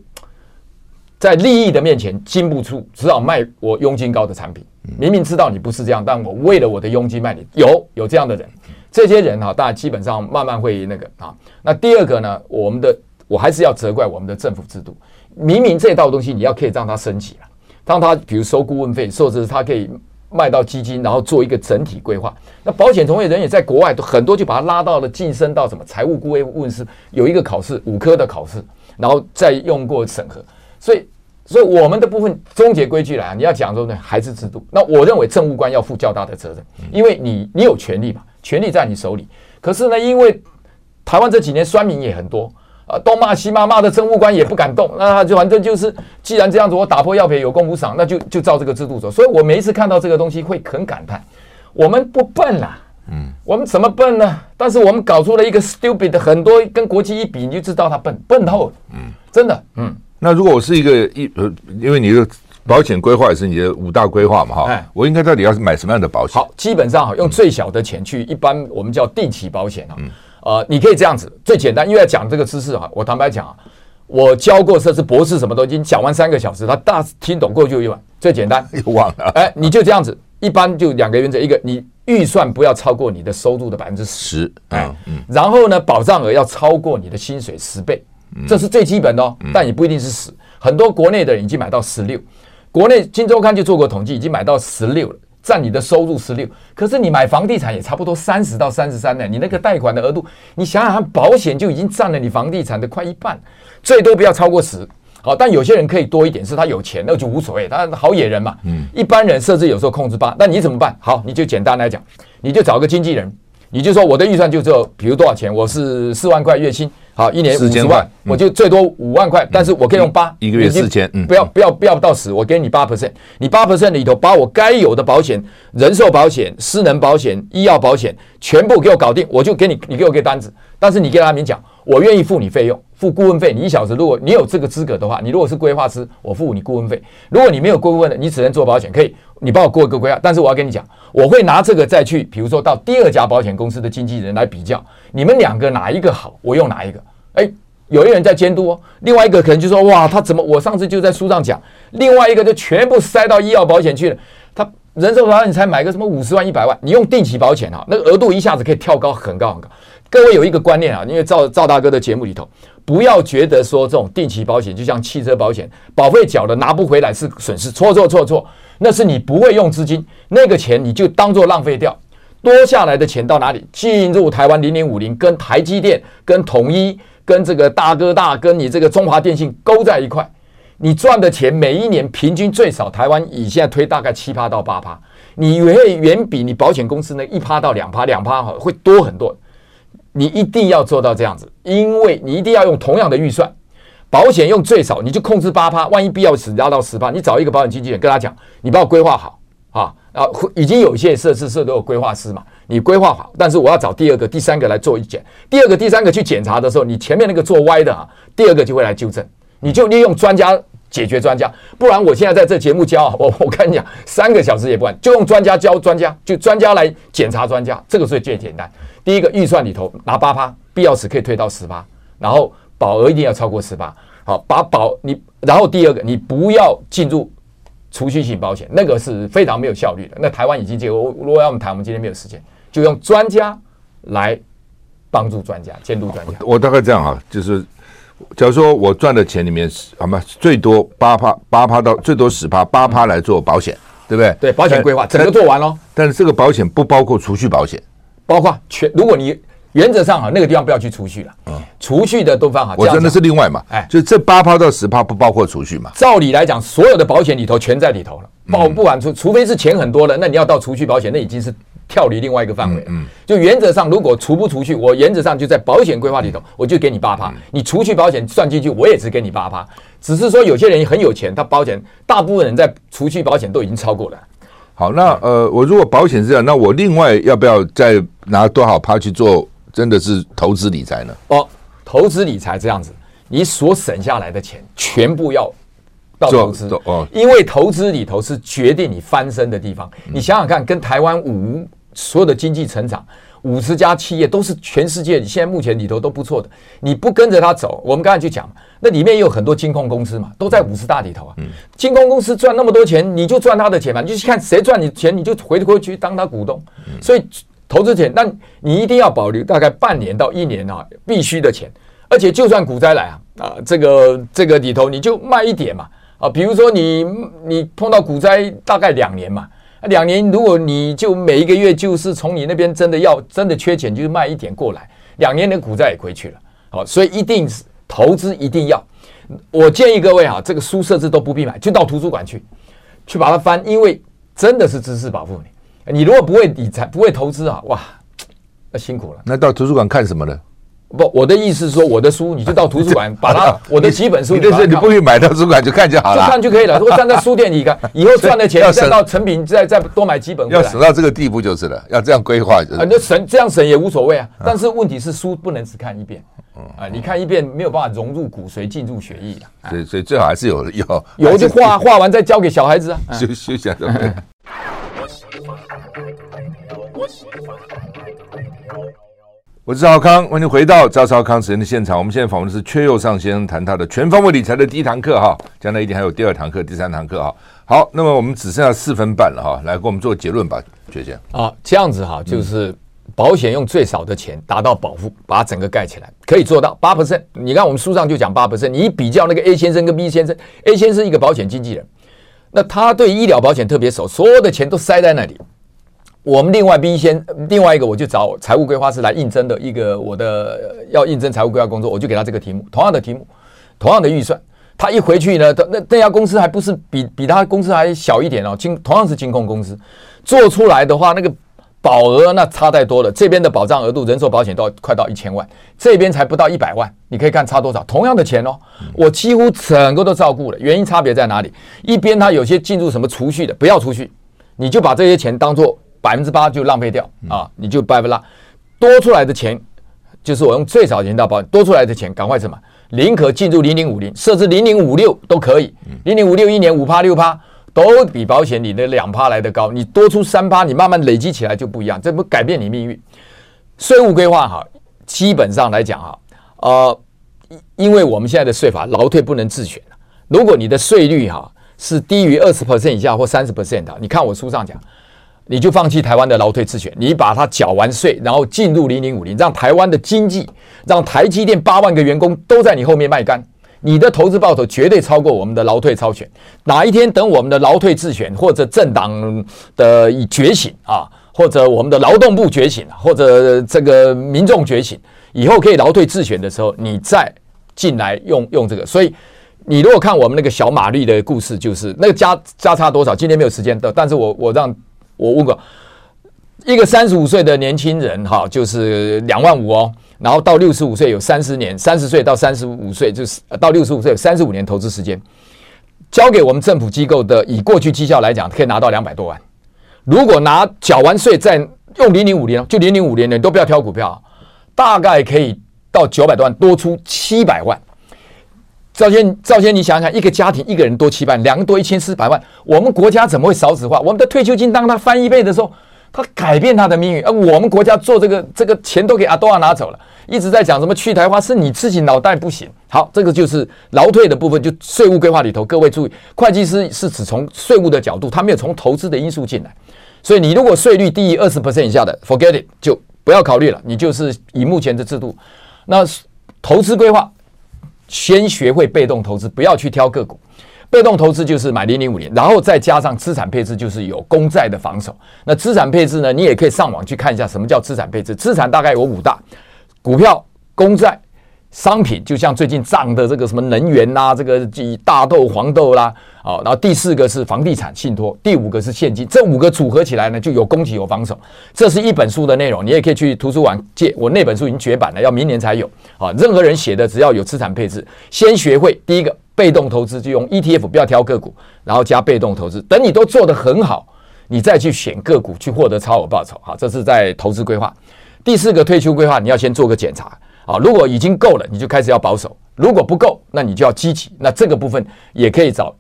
在利益的面前经不住，只好卖我佣金高的产品。明明知道你不是这样，但我为了我的佣金卖你。有有这样的人，这些人哈，大家基本上慢慢会那个啊。那第二个呢，我们的。我还是要责怪我们的政府制度。明明这道东西你要可以让它升级了，当它比如收顾问费，甚至它可以卖到基金，然后做一个整体规划。那保险从业人员在国外都很多，就把它拉到了晋升到什么财务顾问师，有一个考试五科的考试，然后再用过审核。所以，所以我们的部分终结规矩来啊，你要讲说呢，还是制度。那我认为政务官要负较大的责任，因为你你有权利嘛，权利在你手里。可是呢，因为台湾这几年酸民也很多。啊，东骂西骂，骂的政务官也不敢动。那他就反正就是，既然这样子，我打破要赔有功无赏，那就就照这个制度走。所以我每一次看到这个东西，会很感叹：我们不笨啦，嗯，我们怎么笨呢？但是我们搞出了一个 stupid 的，很多跟国际一比，你就知道他笨，笨透了，嗯，真的，嗯。那如果我是一个一呃，因为你的保险规划也是你的五大规划嘛，哈，哎，我应该到底要买什么样的保险？好，基本上哈，用最小的钱去，一般我们叫定期保险啊。嗯。呃，你可以这样子，最简单，因为要讲这个知识哈，我坦白讲啊，我教过设置博士什么都已经讲完三个小时，他大听懂过就一万，最简单，又 [LAUGHS] 忘了，哎，你就这样子，一般就两个原则，一个你预算不要超过你的收入的百分之十，哎，嗯，然后呢，保障额要超过你的薪水十倍，这是最基本的哦，但也不一定是十，很多国内的人已经买到十六，国内金周刊就做过统计，已经买到十六了。占你的收入十六，可是你买房地产也差不多三十到三十三呢。你那个贷款的额度，你想想看，保险就已经占了你房地产的快一半，最多不要超过十。好，但有些人可以多一点，是他有钱，那就无所谓，他好野人嘛。嗯，一般人设置有时候控制八，那你怎么办？好，你就简单来讲，你就找个经纪人，你就说我的预算就只有，比如多少钱，我是四万块月薪。好，一年五十万，我就最多五万块，但是我可以用八一个月四千，不要不要不要到死，我给你八 percent，你八 percent 里头把我该有的保险、人寿保险、私能保险、医药保险全部给我搞定，我就给你，你给我个单子，但是你跟阿明讲，我愿意付你费用，付顾问费，你一小时，如果你有这个资格的话，你如果是规划师，我付你顾问费；如果你没有顾问的，你只能做保险，可以，你帮我过一个规划，但是我要跟你讲，我会拿这个再去，比如说到第二家保险公司的经纪人来比较，你们两个哪一个好，我用哪一个。哎，有一人在监督哦，另外一个可能就说哇，他怎么我上次就在书上讲，另外一个就全部塞到医药保险去了。他人寿保险你才买个什么五十万一百万，你用定期保险啊，那个额度一下子可以跳高很高很高。各位有一个观念啊，因为赵赵大哥的节目里头，不要觉得说这种定期保险就像汽车保险，保费缴了拿不回来是损失，错错错错，那是你不会用资金，那个钱你就当做浪费掉，多下来的钱到哪里？进入台湾零零五零，跟台积电、跟统一。跟这个大哥大，跟你这个中华电信勾在一块，你赚的钱每一年平均最少台湾以现在推大概七趴到八趴，你会远比你保险公司那一趴到两趴两趴会多很多。你一定要做到这样子，因为你一定要用同样的预算，保险用最少，你就控制八趴，万一必要时压到十趴，你找一个保险经纪人跟他讲，你帮我规划好啊，啊，已经有一些设施是都有规划师嘛。你规划好，但是我要找第二个、第三个来做一检。第二个、第三个去检查的时候，你前面那个做歪的啊，第二个就会来纠正。你就利用专家解决专家，不然我现在在这节目教我，我跟你讲，三个小时也不完，就用专家教专家，就专家来检查专家，这个是最简单。第一个预算里头拿八趴，必要时可以推到十趴，然后保额一定要超过十趴。好，把保你，然后第二个你不要进入储蓄型保险，那个是非常没有效率的。那台湾已经这个，如果要我们谈，我们今天没有时间。就用专家来帮助专家监督专家。我大概这样啊，就是假如说我赚的钱里面是好吗？最多八趴，八趴到最多十趴，八趴来做保险，对不对？对，保险规划整个做完喽。但是这个保险不包括储蓄保险，包括全。如果你原则上哈，那个地方不要去储蓄了，嗯，储蓄的都放好。我说那是另外嘛，哎，就这八趴到十趴不包括储蓄嘛？照理来讲，所有的保险里头全在里头了，包不完除除非是钱很多了，那你要到储蓄保险，那已经是。跳离另外一个范围了，嗯，就原则上，如果除不出去，我原则上就在保险规划里头，我就给你八趴。你除去保险算进去，我也只给你八趴。只是说有些人很有钱，他保险大部分人在除去保险都已经超过了。好，那呃，我如果保险是这样，那我另外要不要再拿多少趴去做？真的是投资理财呢？哦，投资理财这样子，你所省下来的钱全部要到。投资哦，因为投资里头是决定你翻身的地方。你想想看，跟台湾五所有的经济成长五十家企业都是全世界现在目前里头都不错的。你不跟着他走，我们刚才就讲，那里面也有很多金控公司嘛，都在五十大里头啊。金控公司赚那么多钱，你就赚他的钱嘛，你就看谁赚你钱，你就回过去当他股东。所以投资钱，那你一定要保留大概半年到一年啊，必须的钱。而且就算股灾来啊啊，这个这个里头你就卖一点嘛。啊，比如说你你碰到股灾大概两年嘛，两年如果你就每一个月就是从你那边真的要真的缺钱，就是卖一点过来，两年的股债也回去了。好，所以一定是投资一定要。我建议各位啊，这个书设置都不必买，就到图书馆去去把它翻，因为真的是知识保护你。你如果不会理财不会投资啊，哇，那辛苦了。那到图书馆看什么呢？不，我的意思是说，我的书你就到图书馆 [LAUGHS] 把它，我的几本书，你是你不去买到图书馆就看就好了，就看就可以了。如果站在书店里看，以后赚的钱再到成品再再多买几本，要省到这个地步就是了，要这样规划就是。啊，那省这样省也无所谓啊，但是问题是书不能只看一遍，啊，你看一遍没有办法融入骨髓进入血液啊，所以所以最好还是有有有就画画完再交给小孩子啊，[LAUGHS] 休休想怎 [LAUGHS] 我是赵康，欢迎回到赵少康时间的现场。我们现在访问的是阙又上先生，谈他的全方位理财的第一堂课哈。将来一定还有第二堂课、第三堂课哈。好，那么我们只剩下四分半了哈，来给我们做结论吧，阙先生。啊，这样子哈，就是保险用最少的钱达到保护，把它整个盖起来，可以做到八 percent。你看我们书上就讲八 percent。你一比较那个 A 先生跟 B 先生，A 先生一个保险经纪人，那他对医疗保险特别熟，所有的钱都塞在那里。我们另外 B 先另外一个，我就找财务规划师来应征的一个我的要应征财务规划工作，我就给他这个题目，同样的题目，同样的预算，他一回去呢，那那家公司还不是比比他公司还小一点哦，金同样是金控公司，做出来的话，那个保额那差太多了，这边的保障额度人寿保险都快到一千万，这边才不到一百万，你可以看差多少，同样的钱哦，我几乎整个都照顾了，原因差别在哪里？一边他有些进入什么储蓄的，不要储蓄，你就把这些钱当做。百分之八就浪费掉啊！你就白不拉，多出来的钱就是我用最少钱到保险，多出来的钱赶快什么？宁可进入零零五零，设置零零五六都可以。零零五六一年五趴六趴都比保险你的两趴来的高。你多出三趴，你慢慢累积起来就不一样，这不改变你命运。税务规划哈，基本上来讲哈，呃，因为我们现在的税法，劳退不能自选。如果你的税率哈是低于二十 percent 以下或三十 percent 的，你看我书上讲，你就放弃台湾的劳退自选，你把它缴完税，然后进入零零五零，让台湾的经济，让台积电八万个员工都在你后面卖干，你的投资报酬绝对超过我们的劳退超选。哪一天等我们的劳退自选或者政党的已觉醒啊，或者我们的劳动部觉醒，或者这个民众觉醒，以后可以劳退自选的时候，你再进来用用这个。所以你如果看我们那个小马绿的故事，就是那个加加差多少？今天没有时间的，但是我我让。我问过一个三十五岁的年轻人，哈，就是两万五哦，然后到六十五岁有三十年，三十岁到三十五岁就是到六十五岁有三十五年投资时间，交给我们政府机构的，以过去绩效来讲，可以拿到两百多万。如果拿缴完税再用零零五年，就零零五零，你都不要挑股票，大概可以到九百多万，多出七百万。赵先，赵先，你想想，一个家庭一个人多七百万，两个多一千四百万，我们国家怎么会少子化？我们的退休金当他翻一倍的时候，他改变他的命运。而我们国家做这个，这个钱都给阿多亚拿走了，一直在讲什么去台化，是你自己脑袋不行。好，这个就是劳退的部分，就税务规划里头，各位注意，会计师是只从税务的角度，他没有从投资的因素进来。所以你如果税率低于二十 percent 以下的，forget it，就不要考虑了，你就是以目前的制度，那投资规划。先学会被动投资，不要去挑个股。被动投资就是买零零五零，然后再加上资产配置，就是有公债的防守。那资产配置呢？你也可以上网去看一下什么叫资产配置。资产大概有五大：股票、公债。商品就像最近涨的这个什么能源呐、啊，这个大豆、黄豆啦，啊，然后第四个是房地产信托，第五个是现金，这五个组合起来呢，就有攻击有防守。这是一本书的内容，你也可以去图书馆借。我那本书已经绝版了，要明年才有。啊，任何人写的只要有资产配置，先学会第一个被动投资，就用 ETF，不要挑个股，然后加被动投资。等你都做得很好，你再去选个股去获得超额报酬。好，这是在投资规划。第四个退休规划，你要先做个检查。啊，如果已经够了，你就开始要保守；如果不够，那你就要积极。那这个部分也可以找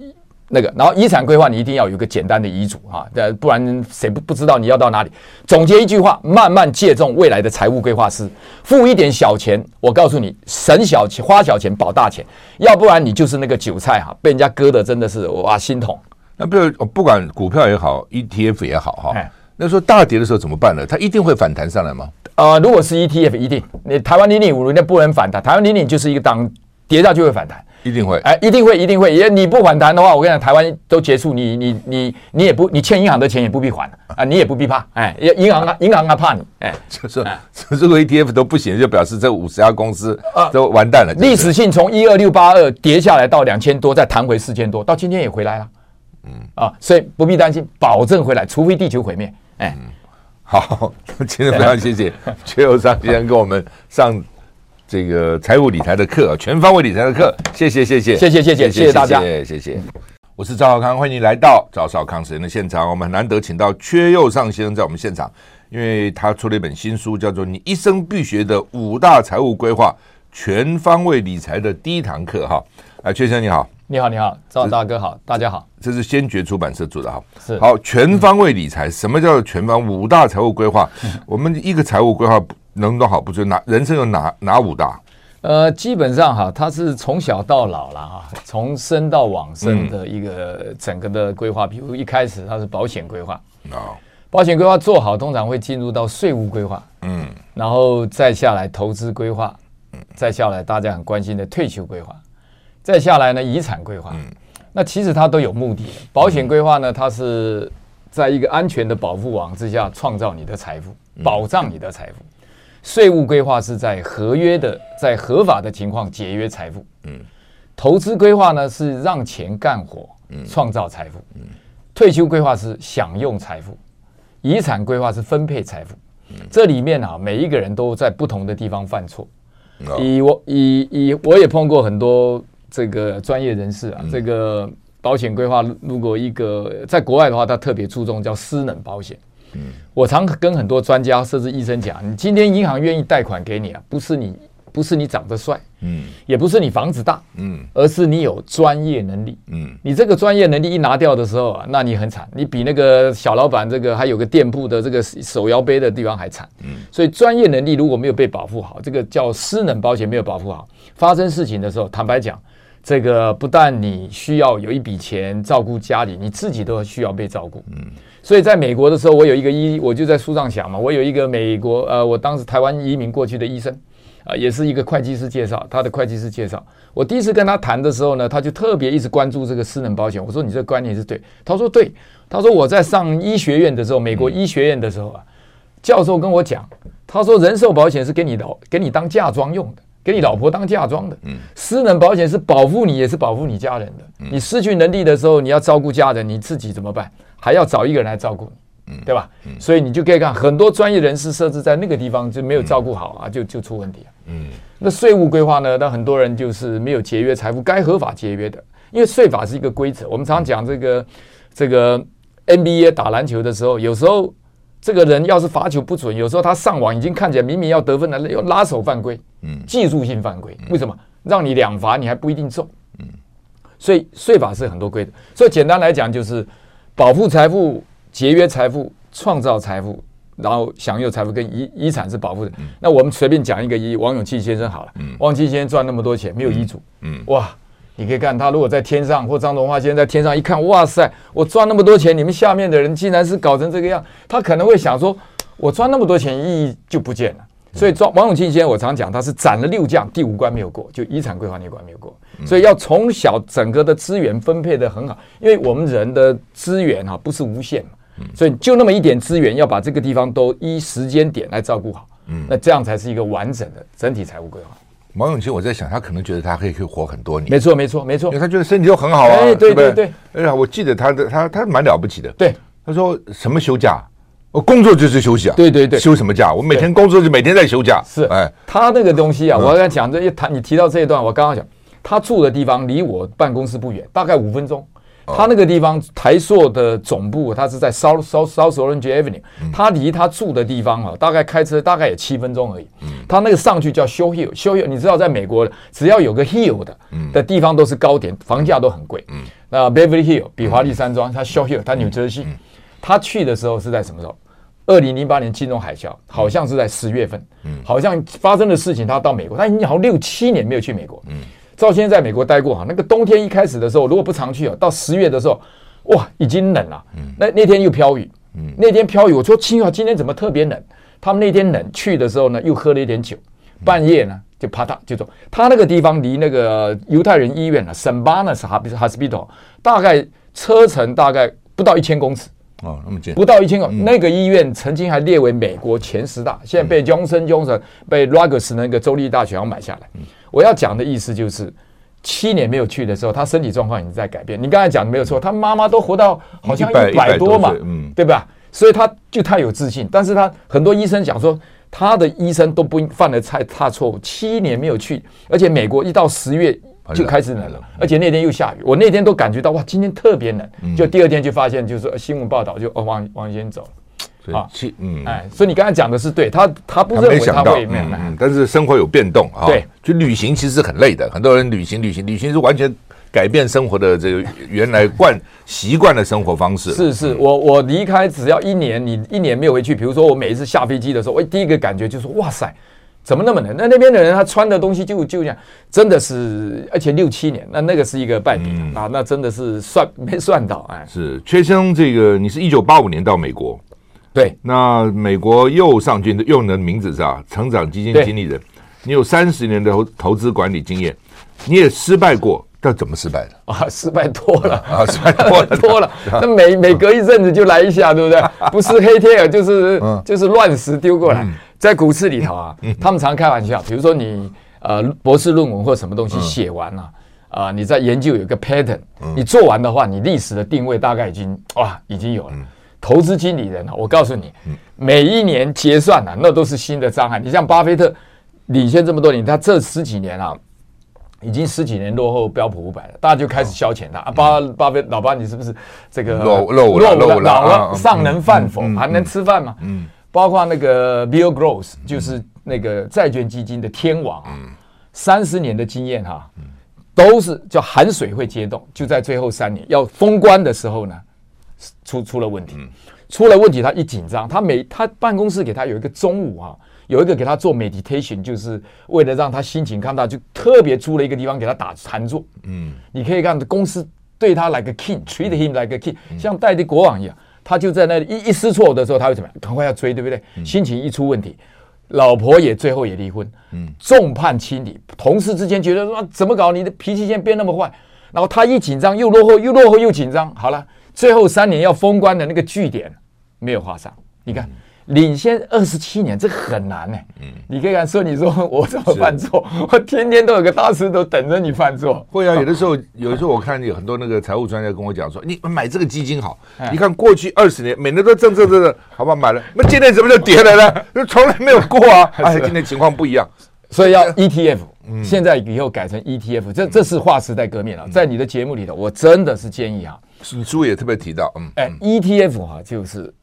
那个，然后遗产规划你一定要有一个简单的遗嘱啊，不然谁不不知道你要到哪里？总结一句话：慢慢借重未来的财务规划师，付一点小钱，我告诉你，省小钱花小钱保大钱，要不然你就是那个韭菜哈，被人家割的真的是哇心痛。那比如不管股票也好，ETF 也好哈，那说大跌的时候怎么办呢？它一定会反弹上来吗？呃，如果是 ETF，一定。你台湾零零五零那不能反弹，台湾零零就是一个当跌下就会反弹，一定会，哎，一定会，一定会。也你不反弹的话，我跟你讲，台湾都结束，你你你你也不，你欠银行的钱也不必还啊，你也不必怕，哎，银行啊，银行啊怕你，哎，就是如果 ETF 都不行，就表示这五十家公司都完蛋了。历史性从一二六八二跌下来到两千多，再弹回四千多，到今天也回来了，嗯。啊，所以不必担心，保证回来，除非地球毁灭，哎。好，[LAUGHS] 今天非常谢谢阙又尚先生给我们上这个财务理财的课，全方位理财的课，谢谢谢谢谢谢谢谢谢谢大家，谢谢。我是赵少康，欢迎你来到赵少康时间的现场。我们很难得请到阙佑尚先生在我们现场，因为他出了一本新书，叫做《你一生必学的五大财务规划：全方位理财的第一堂课》哈。啊，阙先生你好。你好，你好，赵大哥好，大家好。这是先觉出版社做的哈，是好全方位理财。什么叫全方五大财务规划？[LAUGHS] 我们一个财务规划能多好，不就哪人生有哪哪五大？呃，基本上哈，它是从小到老了哈，从生到往生的一个整个的规划。比如一开始它是保险规划，啊，保险规划做好，通常会进入到税务规划，嗯，然后再下来投资规划，再下来大家很关心的退休规划。再下来呢，遗产规划，那其实它都有目的的。保险规划呢，它是在一个安全的保护网之下创造你的财富，保障你的财富。税务规划是在合约的、在合法的情况节约财富。嗯，投资规划呢是让钱干活，创造财富。嗯，退休规划是享用财富，遗产规划是分配财富。这里面啊，每一个人都在不同的地方犯错。以我以以我也碰过很多。这个专业人士啊，这个保险规划，如果一个在国外的话，他特别注重叫私能保险。嗯，我常跟很多专家甚至医生讲，你今天银行愿意贷款给你啊，不是你不是你长得帅，嗯，也不是你房子大，嗯，而是你有专业能力，嗯，你这个专业能力一拿掉的时候啊，那你很惨，你比那个小老板这个还有个店铺的这个手摇杯的地方还惨，嗯，所以专业能力如果没有被保护好，这个叫私能保险没有保护好，发生事情的时候，坦白讲，这个不但你需要有一笔钱照顾家里，你自己都需要被照顾，嗯。所以在美国的时候，我有一个医，我就在书上讲嘛，我有一个美国呃，我当时台湾移民过去的医生，啊，也是一个会计师介绍，他的会计师介绍。我第一次跟他谈的时候呢，他就特别一直关注这个私人保险。我说你这个观念是对，他说对，他说我在上医学院的时候，美国医学院的时候啊，教授跟我讲，他说人寿保险是给你的给你当嫁妆用的，给你老婆当嫁妆的，嗯，私人保险是保护你，也是保护你家人的。你失去能力的时候，你要照顾家人，你自己怎么办？还要找一个人来照顾你，对吧？所以你就可以看很多专业人士设置在那个地方就没有照顾好啊，就就出问题了。嗯，那税务规划呢？那很多人就是没有节约财富，该合法节约的，因为税法是一个规则。我们常常讲这个这个 NBA 打篮球的时候，有时候这个人要是罚球不准，有时候他上网已经看起来明明要得分了，要拉手犯规，嗯，技术性犯规，为什么？让你两罚你还不一定中，嗯，所以税法是很多规则。所以简单来讲就是。保护财富、节约财富、创造财富，然后享有财富跟遗遗产是保护的。嗯、那我们随便讲一个一王永庆先生好了。嗯、王永庆先生赚那么多钱，没有遗嘱。嗯，嗯哇，你可以看他如果在天上，或张荣华先生在天上一看，哇塞，我赚那么多钱，你们下面的人竟然是搞成这个样，他可能会想说，我赚那么多钱，意义就不见了。所以，王永庆先生，我常讲，他是斩了六将，第五关没有过，就遗产规划那关没有过。所以要从小整个的资源分配的很好，因为我们人的资源哈不是无限嘛，所以就那么一点资源，要把这个地方都依时间点来照顾好。嗯，那这样才是一个完整的整体财务规划。王永清，我在想，他可能觉得他可以可以活很多年。没错，没错，没错，因为他觉得身体又很好啊。哎，对对对。哎呀，我记得他的他他蛮了不起的。对，他说什么休假？我工作就是休息啊，对对对，休什么假？我每天工作就每天在休假。是，哎，他那个东西啊，我刚才讲这一谈，你提到这一段，我刚刚讲，他住的地方离我办公室不远，大概五分钟。他那个地方台塑的总部，他是在 South South South Orange Avenue，他离他住的地方啊，大概开车大概也七分钟而已。他那个上去叫 Show Hill，Show Hill，你知道在美国只要有个 Hill 的的地方都是高点，房价都很贵。那 Beverly Hill 比华丽山庄，他 Show Hill，他纽泽西，他去的时候是在什么时候？二零零八年金融海啸，好像是在十月份，嗯，好像发生的事情，他到美国，他已经好像六七年没有去美国，嗯，赵先生在美国待过哈，那个冬天一开始的时候，如果不常去哦，到十月的时候，哇，已经冷了，嗯，那那天又飘雨，嗯，那天飘雨，我说亲啊今天怎么特别冷？他们那天冷去的时候呢，又喝了一点酒，半夜呢就啪嗒就走。他那个地方离那个犹太人医院呢，Saint Barnabas Hospital，大概车程大概不到一千公尺。哦，那么近，不到一千个。那个医院曾经还列为美国前十大，现在被 Johnson Johnson 被 Rutgers 那个州立大学要买下来。我要讲的意思就是，七年没有去的时候，他身体状况已经在改变。你刚才讲的没有错，他妈妈都活到好像一百多嘛，嗯，对吧？所以他就太有自信。但是他很多医生讲说，他的医生都不犯了太大错误。七年没有去，而且美国一到十月。就开始冷了，而且那天又下雨，我那天都感觉到哇，今天特别冷。就第二天就发现，就是新闻报道就哦，王王先走了啊，嗯，哎，所以你刚才讲的是对，他他不认为他会没嗯，但是生活有变动啊，对，就旅行其实是很累的，很多人旅行旅行旅行是完全改变生活的这个原来惯习惯的生活方式。是是，我我离开只要一年，你一年没有回去，比如说我每一次下飞机的时候，我第一个感觉就是哇塞。怎么那么冷？那那边的人他穿的东西就就这样，真的是，而且六七年，那那个是一个败笔、嗯、啊，那真的是算没算到哎。是阙生，这个你是一九八五年到美国，对，那美国又上军的用的名字是啊，成长基金经理人，你有三十年的投投资管理经验，你也失败过，但怎么失败的？[LAUGHS] 啊？失败多了。啊，失败多了。[LAUGHS] 多了，那每每隔一阵子就来一下，对不对？[LAUGHS] 不是黑天鹅，就是、嗯、就是乱石丢过来。嗯。在股市里头啊，他们常开玩笑，比如说你呃博士论文或什么东西写完了啊，呃，你在研究有一个 pattern，你做完的话，你历史的定位大概已经哇已经有了。投资经理人啊，我告诉你，每一年结算啊，那都是新的障碍。你像巴菲特领先这么多年，他这十几年啊，已经十几年落后标普五百了，大家就开始消遣他啊。巴巴菲老巴，你是不是这个落落落了老了，尚能饭否？还能吃饭吗？嗯。包括那个 Bill Gross，就是那个债券基金的天王，三十年的经验哈，都是叫寒水会结冻，就在最后三年要封关的时候呢，出出了问题，出了问题，他一紧张，他每他办公室给他有一个中午啊，有一个给他做 meditation，就是为了让他心情看到，就特别租了一个地方给他打禅坐。嗯，你可以看公司对他 like a king，treat him like a king，像代理国王一样。他就在那里一一失措的时候，他会怎么样？赶快要追，对不对？心情一出问题，老婆也最后也离婚，嗯众叛亲离。同事之间觉得说怎么搞？你的脾气现在变那么坏。然后他一紧张又落后，又落后又紧张。好了，最后三年要封关的那个据点没有画上。你看。领先二十七年，这很难呢。嗯，你可以看说，你说我怎么犯错？我天天都有个大师都等着你犯错。会啊，有的时候，有的时候我看有很多那个财务专家跟我讲说，你买这个基金好。你看过去二十年，每年都挣挣挣挣，好吧，买了。那今天怎么就跌了呢？[LAUGHS] 就从来没有过 [LAUGHS] 啊！哎，今天情况不一样，所以要 [LAUGHS] ETF。现在以后改成 ETF，这这是划时代革命了。在你的节目里头，我真的是建议啊，你书也特别提到，嗯，哎，ETF 哈，就是。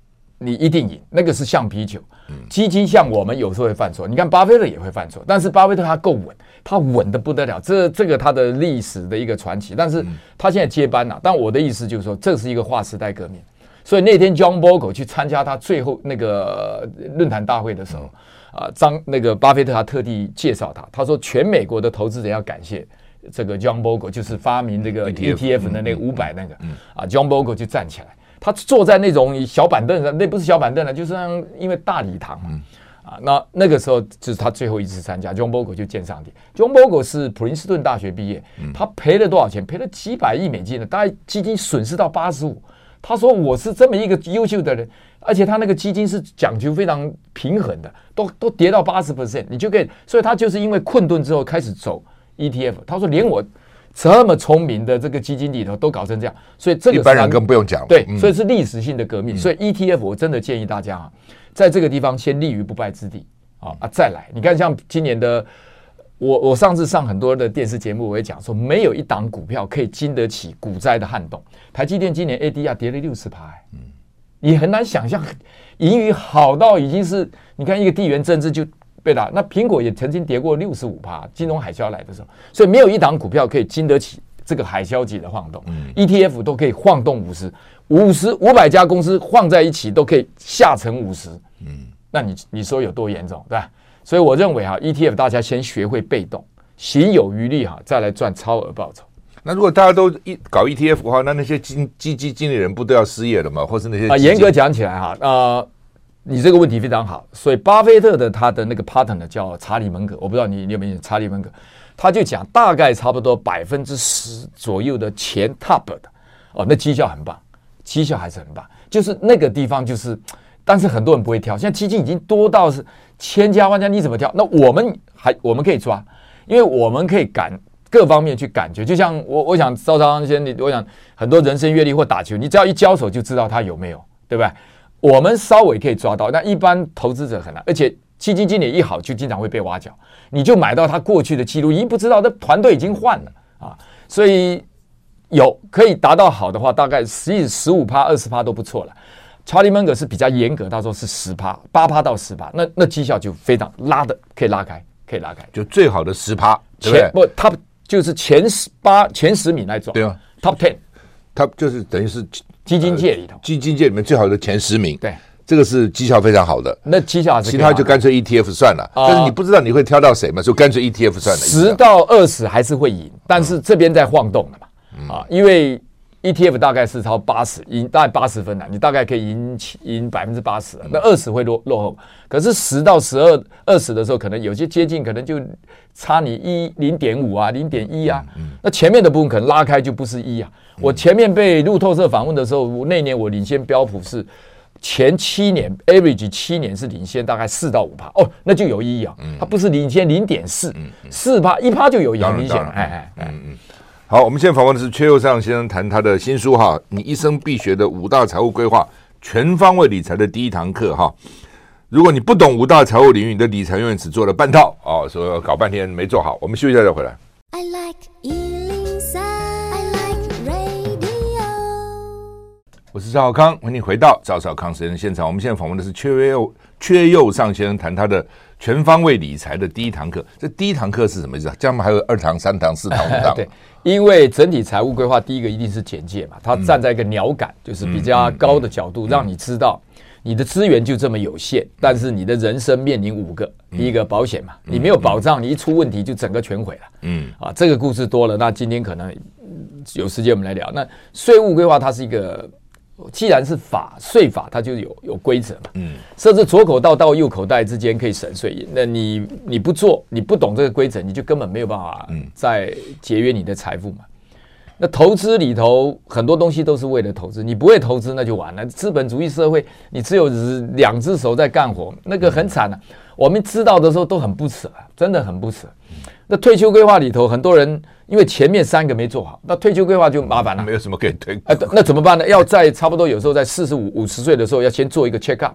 你一定赢，那个是橡皮球。基金像我们有时候会犯错，你看巴菲特也会犯错，但是巴菲特他够稳，他稳的不得了。这这个他的历史的一个传奇，但是他现在接班了。但我的意思就是说，这是一个划时代革命。所以那天 John Bogle 去参加他最后那个论坛大会的时候，啊，张那个巴菲特他特地介绍他，他说全美国的投资人要感谢这个 John Bogle，就是发明这个 ETF 的那个五百那个啊，John Bogle 就站起来。他坐在那种小板凳上，那不是小板凳了，就是因为大礼堂嘛，嗯、啊，那那个时候就是他最后一次参加，John Bogle 就见上帝。John Bogle 是普林斯顿大学毕业，他赔了多少钱？赔了几百亿美金的，大概基金损失到八十五。他说我是这么一个优秀的人，而且他那个基金是讲究非常平衡的，都都跌到八十 percent，你就可以，所以他就是因为困顿之后开始走 ETF。他说连我。这么聪明的这个基金里头都搞成这样，所以这个一般人更不用讲。对，所以是历史性的革命。所以 ETF 我真的建议大家啊，在这个地方先立于不败之地啊啊，再来。你看，像今年的我，我上次上很多的电视节目，我也讲说，没有一档股票可以经得起股灾的撼动。台积电今年 ADR 跌了六十趴，嗯，你很难想象，盈余好到已经是，你看一个地缘政治就。对的，那苹果也曾经跌过六十五趴，金融海啸来的时候，所以没有一档股票可以经得起这个海啸级的晃动。嗯，ETF 都可以晃动五十、五十、五百家公司晃在一起都可以下沉五十。嗯，那你你说有多严重，对吧？所以我认为哈，ETF 大家先学会被动，行有余力哈，再来赚超额报酬。那如果大家都一搞 ETF 的话，那那些基基金经理人不都要失业了吗？或是那些啊，严格讲起来哈，呃。你这个问题非常好，所以巴菲特的他的那个 partner 叫查理蒙格，我不知道你你有没有查理蒙格，他就讲大概差不多百分之十左右的钱 top 的哦，那绩效很棒，绩效还是很棒，就是那个地方就是，但是很多人不会挑，现在基金已经多到是千家万家，你怎么挑？那我们还我们可以抓，因为我们可以感各方面去感觉，就像我我想赵长先你，我想很多人生阅历或打球，你只要一交手就知道他有没有，对不对？我们稍微可以抓到，但一般投资者很难。而且基金经理一好，就经常会被挖角，你就买到他过去的记录，已经不知道，那团队已经换了啊。所以有可以达到好的话，大概十、十五趴、二十趴都不错了。查理芒格是比较严格，他说是十趴、八趴到十趴，那那绩效就非常拉的，可以拉开，可以拉开，就最好的十趴，前不他就是前十八、前十名来走，对啊，Top Ten，他就是等于是。基金界里头，基金界里面最好的前十名，对，这个是绩效非常好的。那绩效其他就干脆 ETF 算了。但是你不知道你会挑到谁嘛，就干脆 ETF 算了。十到二十还是会赢，但是这边在晃动的嘛，啊，因为 ETF 大概是超八十，赢大概八十分了，你大概可以赢赢百分之八十，那二十会落落后。可是十到十二、二十的时候，可能有些接近，可能就差你一零点五啊，零点一啊。那前面的部分可能拉开就不是一啊。我前面被路透社访问的时候，那年我领先标普是前七年 average 七年是领先大概四到五趴哦，那就有意义啊。它不是领先零点四，四趴一趴就有意义，明显。哎哎哎，嗯嗯。好，我们现在访问的是阙佑尚先生，谈他的新书哈，你一生必学的五大财务规划，全方位理财的第一堂课哈。如果你不懂五大财务领域，你的理财永远只做了半套哦，所以搞半天没做好。我们休息一下再回来。I like 103，I like radio 我是赵小康，欢迎你回到赵少康时间的现场。我们现在访问的是阙佑阙佑尚先生，谈他的全方位理财的第一堂课。这第一堂课是什么意思啊？这样还有二堂、三堂、四堂、五堂。对，因为整体财务规划第一个一定是简介嘛，它站在一个鸟感，就是比较高的角度，让你知道。你的资源就这么有限，但是你的人生面临五个，第一个保险嘛，你没有保障，你一出问题就整个全毁了。嗯，啊，这个故事多了，那今天可能有时间我们来聊。那税务规划它是一个，既然是法税法，它就有有规则嘛。嗯，设置左口袋到右口袋之间可以省税，那你你不做，你不懂这个规则，你就根本没有办法再节约你的财富嘛。那投资里头很多东西都是为了投资，你不会投资那就完了。资本主义社会，你只有两只手在干活，那个很惨啊。我们知道的时候都很不舍，真的很不舍。那退休规划里头，很多人因为前面三个没做好，那退休规划就麻烦了。没有什么可以退。哎，那怎么办呢？要在差不多有时候在四十五、五十岁的时候，要先做一个 check up。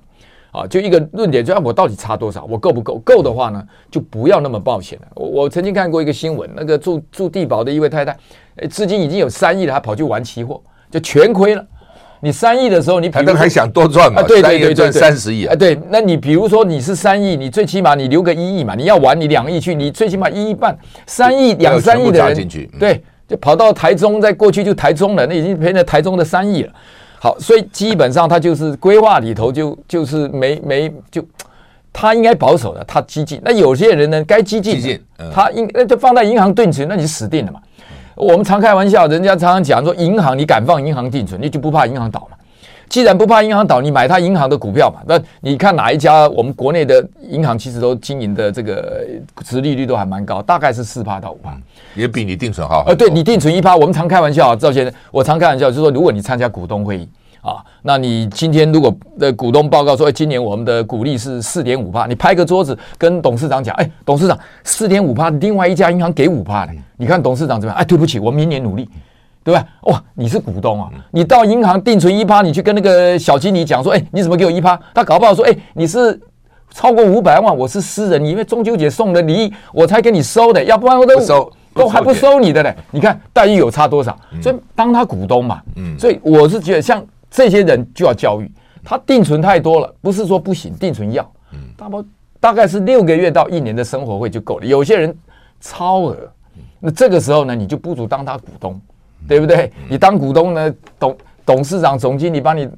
啊，就一个论点，就啊我到底差多少，我够不够？够的话呢，就不要那么冒险了。我我曾经看过一个新闻，那个住住地保的一位太太，诶，资金已经有三亿了，还跑去玩期货，就全亏了。你三亿的时候，你可能还想多赚嘛？对对对对，赚三十亿啊！对，那你比如说你是三亿，你最起码你留个一亿嘛，你要玩你两亿去，你最起码一亿半，三亿两三亿的人，对，就跑到台中，再过去就台中了，那已经赔了台中的三亿了。好，所以基本上他就是规划里头就就是没没就，他应该保守的，他激进。那有些人呢，该激进，激进，他应那就放在银行定存，那你死定了嘛。我们常开玩笑，人家常常讲说，银行你敢放银行定存，你就不怕银行倒嘛。既然不怕银行倒，你买他银行的股票嘛。那你看哪一家我们国内的银行其实都经营的这个殖利率都还蛮高，大概是四趴到五趴，也比你定存好。呃，对你定存一趴，我们常开玩笑啊，赵先生，我常开玩笑就是说，如果你参加股东会议啊，那你今天如果的股东报告说，哎，今年我们的股利是四点五趴，你拍个桌子跟董事长讲，哎，董事长四点五趴，另外一家银行给五趴的，你看董事长怎么样？哎，对不起，我明年努力。对吧？哇，你是股东啊！你到银行定存一趴，你去跟那个小经理讲说：“哎，你怎么给我一趴？”他搞不好说：“哎，你是超过五百万，我是私人，你因为中秋节送的礼，我才给你收的，要不然我都收都还不收你的嘞。”你看待遇有差多少？所以当他股东嘛，嗯所以我是觉得像这些人就要教育他，定存太多了，不是说不行，定存要，大不大概是六个月到一年的生活费就够了。有些人超额，那这个时候呢，你就不如当他股东。对不对？你当股东呢，董董事长、总经理把你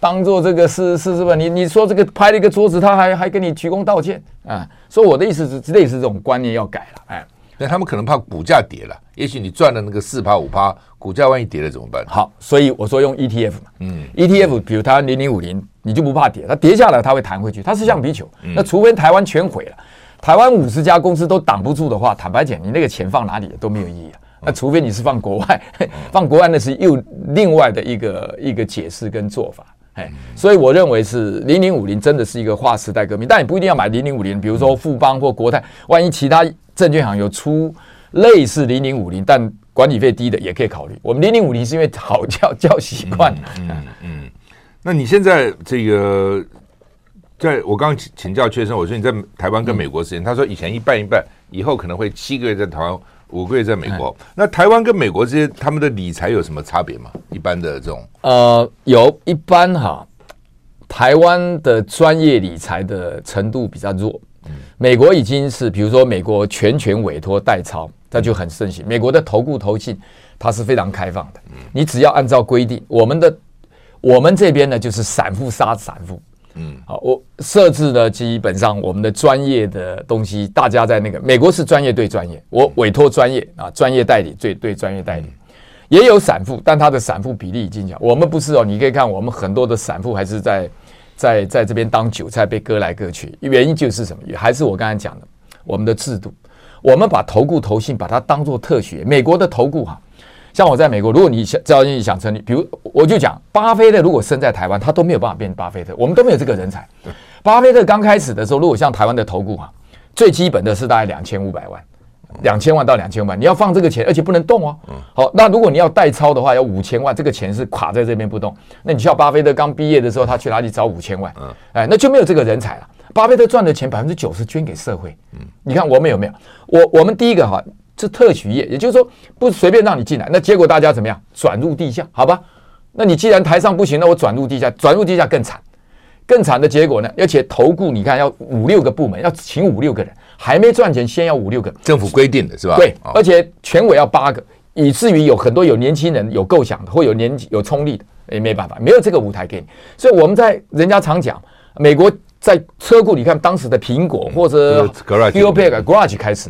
当做这个是是是吧？你你说这个拍了一个桌子，他还还给你鞠躬道歉啊？所以我的意思是，类似这种观念要改了。哎，那他们可能怕股价跌了，也许你赚了那个四趴五趴，股价万一跌了怎么办？好，所以我说用 ETF 嘛，嗯，ETF，比如它零零五零，你就不怕跌，它跌下来它会弹回去，它是橡皮球。嗯、那除非台湾全毁了，台湾五十家公司都挡不住的话，坦白讲，你那个钱放哪里都没有意义啊。那除非你是放国外，[LAUGHS] 放国外那是又另外的一个一个解释跟做法，哎，所以我认为是零零五零真的是一个划时代革命，但你不一定要买零零五零，比如说富邦或国泰，万一其他证券行有出类似零零五零，但管理费低的也可以考虑。我们零零五零是因为好叫叫习惯，嗯嗯。那你现在这个，在我刚刚请请教确生，我说你在台湾跟美国之间，他说以前一半一半，以后可能会七个月在台湾。五个月在美国，那台湾跟美国之间他们的理财有什么差别吗？一般的这种呃，有一般哈，台湾的专业理财的程度比较弱，美国已经是比如说美国全权委托代操，它就很盛行。美国的投顾投信它是非常开放的，你只要按照规定，我们的我们这边呢就是散户杀散户。嗯，好，我设置的基本上我们的专业的东西，大家在那个美国是专业对专业，我委托专业啊，专业代理对对专业代理，也有散户，但他的散户比例已经小。我们不是哦，你可以看我们很多的散户还是在在在这边当韭菜被割来割去，原因就是什么？还是我刚才讲的，我们的制度，我们把投顾投信把它当做特许，美国的投顾哈。像我在美国，如果你想只要你想成立，比如我就讲，巴菲特如果生在台湾，他都没有办法变巴菲特，我们都没有这个人才。巴菲特刚开始的时候，如果像台湾的投顾哈，最基本的是大概两千五百万，两千万到两千万，你要放这个钱，而且不能动哦。好，那如果你要代操的话，要五千万，这个钱是卡在这边不动。那你像巴菲特刚毕业的时候，他去哪里找五千万？哎，那就没有这个人才了。巴菲特赚的钱百分之九十捐给社会。你看我们有没有？我我们第一个哈。是特许业，也就是说不随便让你进来，那结果大家怎么样？转入地下，好吧？那你既然台上不行，那我转入地下，转入地下更惨。更惨的结果呢，而且投顾你看要五六个部门，要请五六个人，还没赚钱，先要五六个。政府规定的是吧？对，而且全委要八个，以至于有很多有年轻人有构想的，或有年有冲力的，也没办法，没有这个舞台给你。所以我们在人家常讲，美国在车库，你看当时的苹果或者 Garage Garage 开始，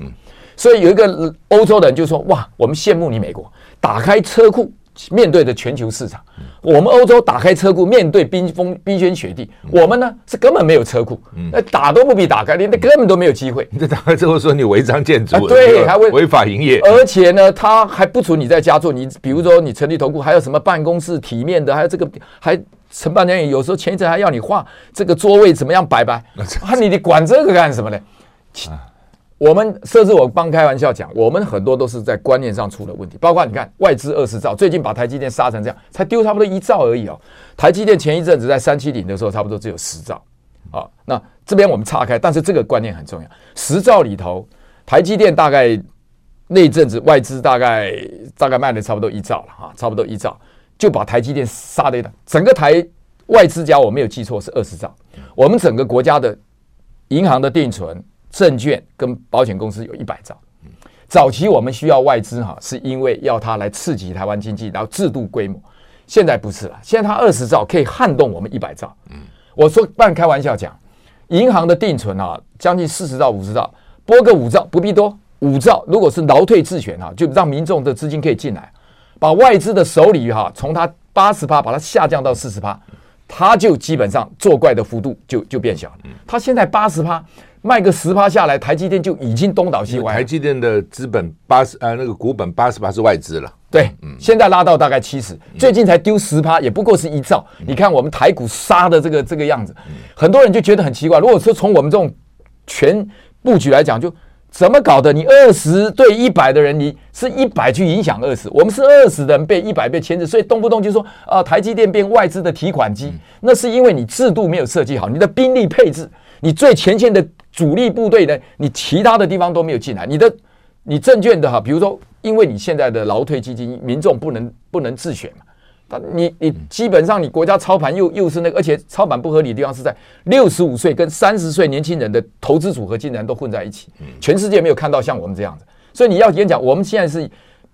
所以有一个欧洲人就说：哇，我们羡慕你美国，打开车库。面对的全球市场，我们欧洲打开车库，面对冰封冰天雪地，我们呢是根本没有车库，那打都不必打开，连那根本都没有机会。你打开之后说你违章建筑，对，还违违法营业，而且呢，他还不准你在家做。你比如说你成立投顾，还有什么办公室体面的，还有这个还承办人员，有时候前一阵还要你画这个座位怎么样摆摆，[LAUGHS] 啊，你你管这个干什么呢？我们设置，我帮开玩笑讲，我们很多都是在观念上出了问题，包括你看外资二十兆，最近把台积电杀成这样，才丢差不多一兆而已哦。台积电前一阵子在三七零的时候，差不多只有十兆啊。那这边我们岔开，但是这个观念很重要，十兆里头，台积电大概那阵子外资大概大概卖了差不多一兆了哈，差不多一兆就把台积电杀的整个台外资家我没有记错是二十兆，我们整个国家的银行的定存。证券跟保险公司有一百兆，早期我们需要外资哈，是因为要它来刺激台湾经济，然后制度规模。现在不是了，现在它二十兆可以撼动我们一百兆。嗯我说半开玩笑讲，银行的定存啊，将近四十兆、五十兆，拨个五兆不必多，五兆如果是劳退自选哈，就让民众的资金可以进来，把外资的手里哈，从它八十趴把它下降到四十趴，它就基本上作怪的幅度就就变小了。它现在八十趴。卖个十趴下来，台积电就已经东倒西歪。台积电的资本八十，呃，那个股本八十趴是外资了。对，嗯，现在拉到大概七十，最近才丢十趴，也不过是一兆。嗯，你看我们台股杀的这个这个样子，嗯，很多人就觉得很奇怪。如果说从我们这种全布局来讲，就怎么搞的？你二十对一百的人，你是一百去影响二十，我们是二十的人被一百被牵制，所以动不动就说啊，台积电变外资的提款机，那是因为你制度没有设计好，你的兵力配置，你最前线的。主力部队呢，你其他的地方都没有进来，你的你证券的哈，比如说，因为你现在的劳退基金，民众不能不能自选嘛，但你你基本上你国家操盘又又是那个，而且操盘不合理的地方是在六十五岁跟三十岁年轻人的投资组合竟然都混在一起，全世界没有看到像我们这样子，所以你要演讲，我们现在是。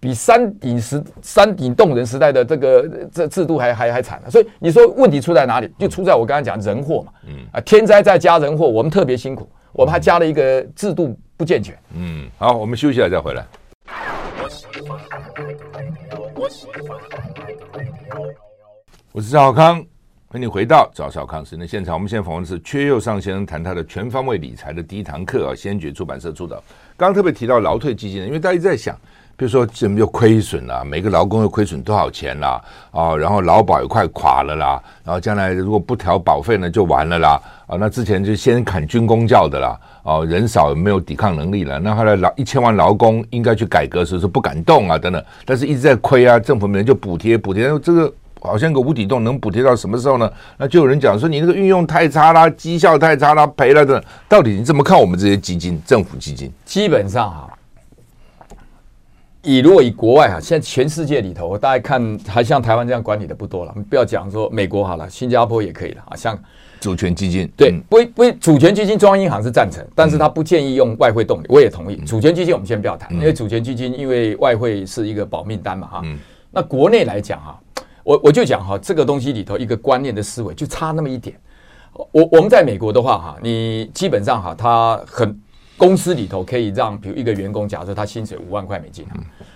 比山顶时山顶洞人时代的这个这制度还还还惨了，所以你说问题出在哪里？就出在我刚才讲人祸嘛，嗯啊，天灾再加人祸，我们特别辛苦，我们还加了一个制度不健全，嗯，好，我们休息了再回来。我是赵小康，欢迎回到赵少康时间现场。我们现在访问的是缺右上先生，谈他的全方位理财的第一堂课啊，先觉出版社出的。刚刚特别提到劳退基金，因为大家一直在想。比如说，怎么又亏损了？每个劳工又亏损多少钱啦？啊，然后劳保也快垮了啦。然后将来如果不调保费呢，就完了啦。啊，那之前就先砍军工教的啦。啊，人少没有抵抗能力了。那后来劳一千万劳工应该去改革时，说不敢动啊，等等。但是一直在亏啊，政府每年就补贴补贴，这个好像个无底洞，能补贴到什么时候呢？那就有人讲说，你那个运用太差啦，绩效太差啦，赔了的。到底你怎么看我们这些基金，政府基金？基本上哈。以如果以国外哈，现在全世界里头，大家看还像台湾这样管理的不多了。不要讲说美国好了，新加坡也可以了啊。像主权基金，对，不不，主权基金中央银行是赞成，但是他不建议用外汇动力，我也同意。主权基金我们先不要谈，因为主权基金因为外汇是一个保命单嘛哈。那国内来讲哈，我我就讲哈，这个东西里头一个观念的思维就差那么一点。我我们在美国的话哈，你基本上哈，他很。公司里头可以让，比如一个员工，假设他薪水五万块美金，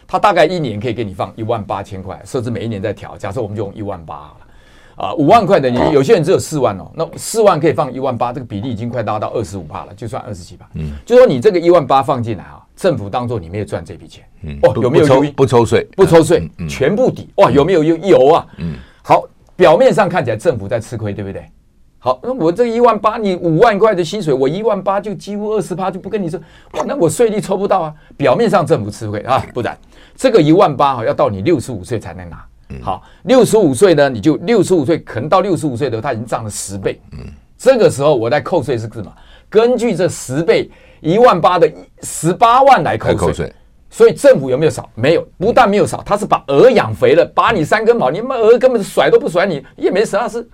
他大概一年可以给你放一万八千块，设置每一年在调。假设我们就用一万八好了，啊，五万块的你有些人只有四万哦，那四万可以放一万八，这个比例已经快达到二十五帕了，就算二十几趴。嗯，就说你这个一万八放进来啊，政府当做你没有赚这笔钱，嗯，哦，有没有抽不抽税？不抽税，全部抵。哇，有没有有有啊？嗯，好，表面上看起来政府在吃亏，对不对？好，那我这一万八，你五万块的薪水，我一万八就几乎二十趴，就不跟你说，那我税率抽不到啊。表面上政府吃亏啊，不然这个一万八哈，要到你六十五岁才能拿。好，六十五岁呢，你就六十五岁，可能到六十五岁的时候，它已经涨了十倍。嗯，这个时候我在扣税是什么？根据这十倍一万八的十八万来扣税。所以政府有没有少？没有，不但没有少，他是把鹅养肥了，把你三根毛，你妈鹅根本甩都不甩你，也没啥事。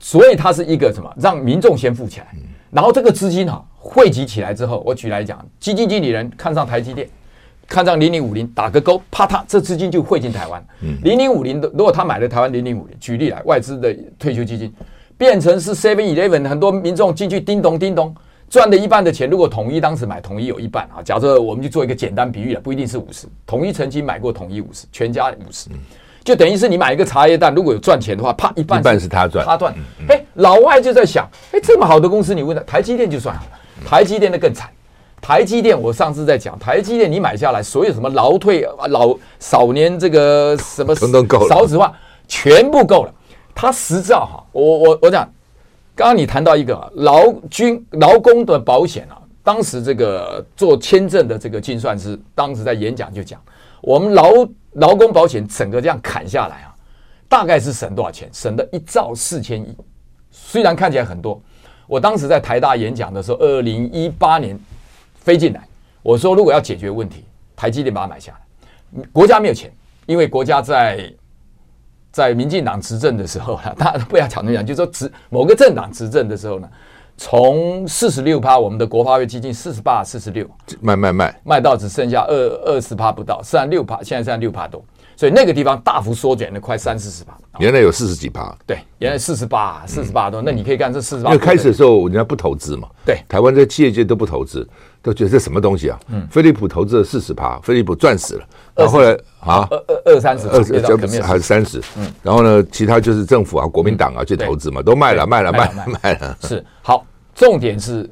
所以它是一个什么？让民众先富起来，然后这个资金哈汇集起来之后，我举来讲，基金经理人看上台积电，看上零零五零，打个勾，啪嗒，这资金就汇进台湾。零零五零的，如果他买了台湾零零五零，举例来，外资的退休基金变成是 Seven Eleven，很多民众进去叮咚叮咚。赚了一半的钱，如果统一当时买统一有一半啊，假设我们就做一个简单比喻了，不一定是五十，统一曾经买过统一五十，全家五十，就等于是你买一个茶叶蛋，如果有赚钱的话，啪一半一半是他赚，他赚。哎，老外就在想，哎，这么好的公司，你问他台积电就算了，台积电的更惨，台积电我上次在讲，台积电你买下来，所有什么劳退老少年这个什么 [LAUGHS] 少子化，全部够了，他实照哈，我我我讲。刚刚你谈到一个劳军劳工的保险啊，当时这个做签证的这个精算师，当时在演讲就讲，我们劳劳工保险整个这样砍下来啊，大概是省多少钱？省了一兆四千亿。虽然看起来很多，我当时在台大演讲的时候，二零一八年飞进来，我说如果要解决问题，台积电把它买下来，国家没有钱，因为国家在。在民进党执政的时候，[LAUGHS] 大家不要讲那么讲，就是说执某个政党执政的时候呢，从四十六趴，我们的国发会基金四十八、四十六，卖卖卖，卖到只剩下二二十趴不到，剩下六趴，现在剩下六趴多，所以那个地方大幅缩减了快三四十趴。原来有四十几趴，对，原来四十八、四十八多，那你可以看这四十八。因为开始的时候人家不投资嘛，对，台湾这企业界都不投资。都觉得这什么东西啊？嗯，飞利浦投资了四十趴，飞利浦赚死了。然后后来啊，二二二三十，二十还是三十。嗯，然后呢，其他就是政府啊、国民党啊去投资嘛，都卖了，卖了，卖了，卖了。是。好，重点是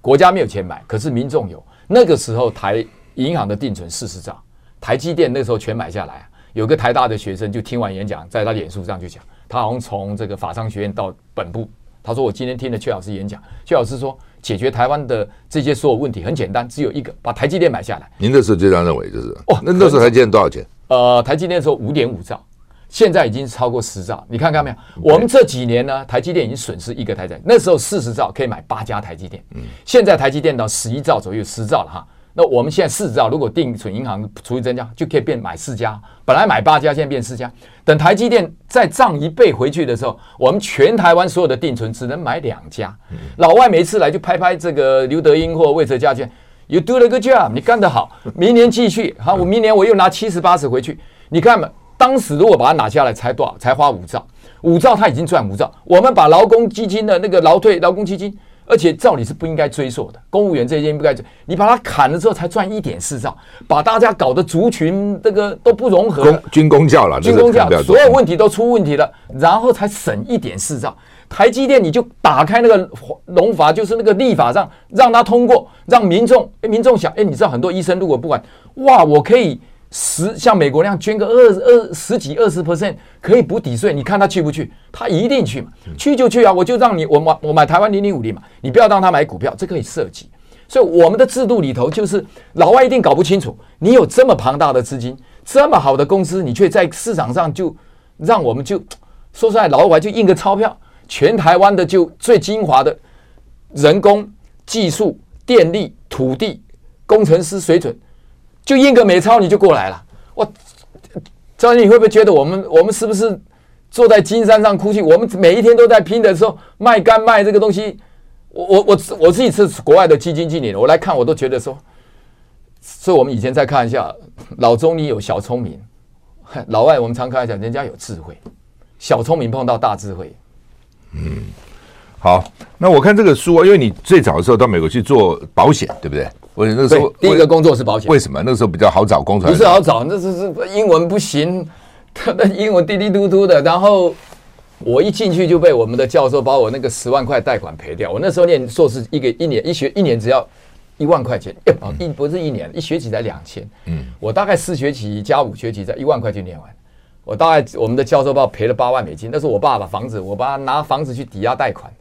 国家没有钱买，可是民众有。那个时候台银行的定存四十兆，台积电那时候全买下来。有个台大的学生就听完演讲，在他脸书上就讲，他好像从这个法商学院到本部，他说我今天听了阙老师演讲，阙老师说。解决台湾的这些所有问题很简单，只有一个，把台积电买下来。您那时候就这样认为，就是哦。那那时候台积电多少钱？呃，台积电那时候五点五兆，现在已经超过十兆。你看看没有？我们这几年呢，台积电已经损失一个台积电。那时候四十兆可以买八家台积电，嗯，现在台积电到十一兆左右，十兆了哈。那我们现在四兆，如果定存银行除以增加，就可以变买四家。本来买八家，现在变四家。等台积电再涨一倍回去的时候，我们全台湾所有的定存只能买两家。老外每次来就拍拍这个刘德英或魏哲家券，You do a good job，你干得好，明年继续。好，我明年我又拿七十八十回去。你看嘛，当时如果把它拿下来，才多少？才花五兆，五兆他已经赚五兆。我们把劳工基金的那个劳退劳工基金。而且照理是不应该追溯的，公务员这些不该追。你把它砍了之后，才赚一点四兆，把大家搞得族群这个都不融合，军工教了，军工教，所有问题都出问题了，然后才省一点四兆。台积电你就打开那个农法，就是那个立法上让它通过，让民众，哎，民众想，哎，你知道很多医生如果不管，哇，我可以。十像美国那样捐个二二十几二十 percent 可以补抵税，你看他去不去？他一定去嘛，去就去啊！我就让你我买我买台湾零零五零嘛，你不要让他买股票，这可以设计。所以我们的制度里头就是老外一定搞不清楚，你有这么庞大的资金，这么好的公司，你却在市场上就让我们就 [TSK] [TSK] 说出来，老外就印个钞票，全台湾的就最精华的人工、技术、电力、土地、工程师水准。就印个美钞你就过来了，我，赵你会不会觉得我们我们是不是坐在金山上哭泣？我们每一天都在拼的时候卖肝卖这个东西，我我我我自己是国外的基金经理，我来看我都觉得说，所以我们以前再看一下老中医有小聪明，[LAUGHS] 老外我们常看一下人家有智慧，小聪明碰到大智慧，嗯。好，那我看这个书啊，因为你最早的时候到美国去做保险，对不对？我那时候第一个工作是保险，为什么？那时候比较好找工作，不是好找，那是是英文不行，[LAUGHS] 他的英文滴滴嘟嘟的。然后我一进去就被我们的教授把我那个十万块贷款赔掉。我那时候念硕士，一个一年一学一年只要一万块钱，一不是一年一学期才两千。嗯，我大概四学期加五学期，在一万块就念完。我大概我们的教授把我赔了八万美金，那是我爸把房子，我爸拿房子去抵押贷款。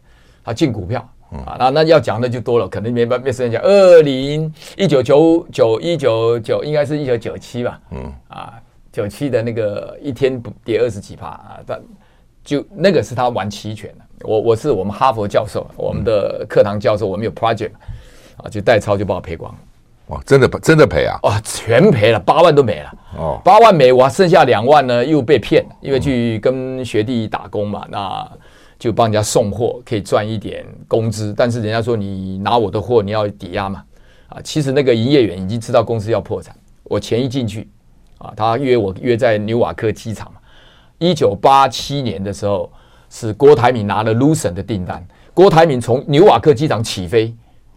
他进股票啊，那那要讲的就多了，可能没没时间讲。二零一九九九一九九，应该是一九九七吧？嗯啊，九七的那个一天不跌二十几趴啊，但就那个是他玩期权的。我我是我们哈佛教授，我们的课堂教授，我们有 project 啊，就代操就把我赔光了。哇，真的真的赔啊！哇，全赔了，八万都没了。哦，八万没，我剩下两万呢，又被骗，因为去跟学弟打工嘛，那。就帮人家送货，可以赚一点工资。但是人家说你拿我的货，你要抵押嘛？啊，其实那个营业员已经知道公司要破产。我钱一进去，啊，他约我约在纽瓦克机场嘛。一九八七年的时候，是郭台铭拿了 Lucent 的订单。郭台铭从纽瓦克机场起飞，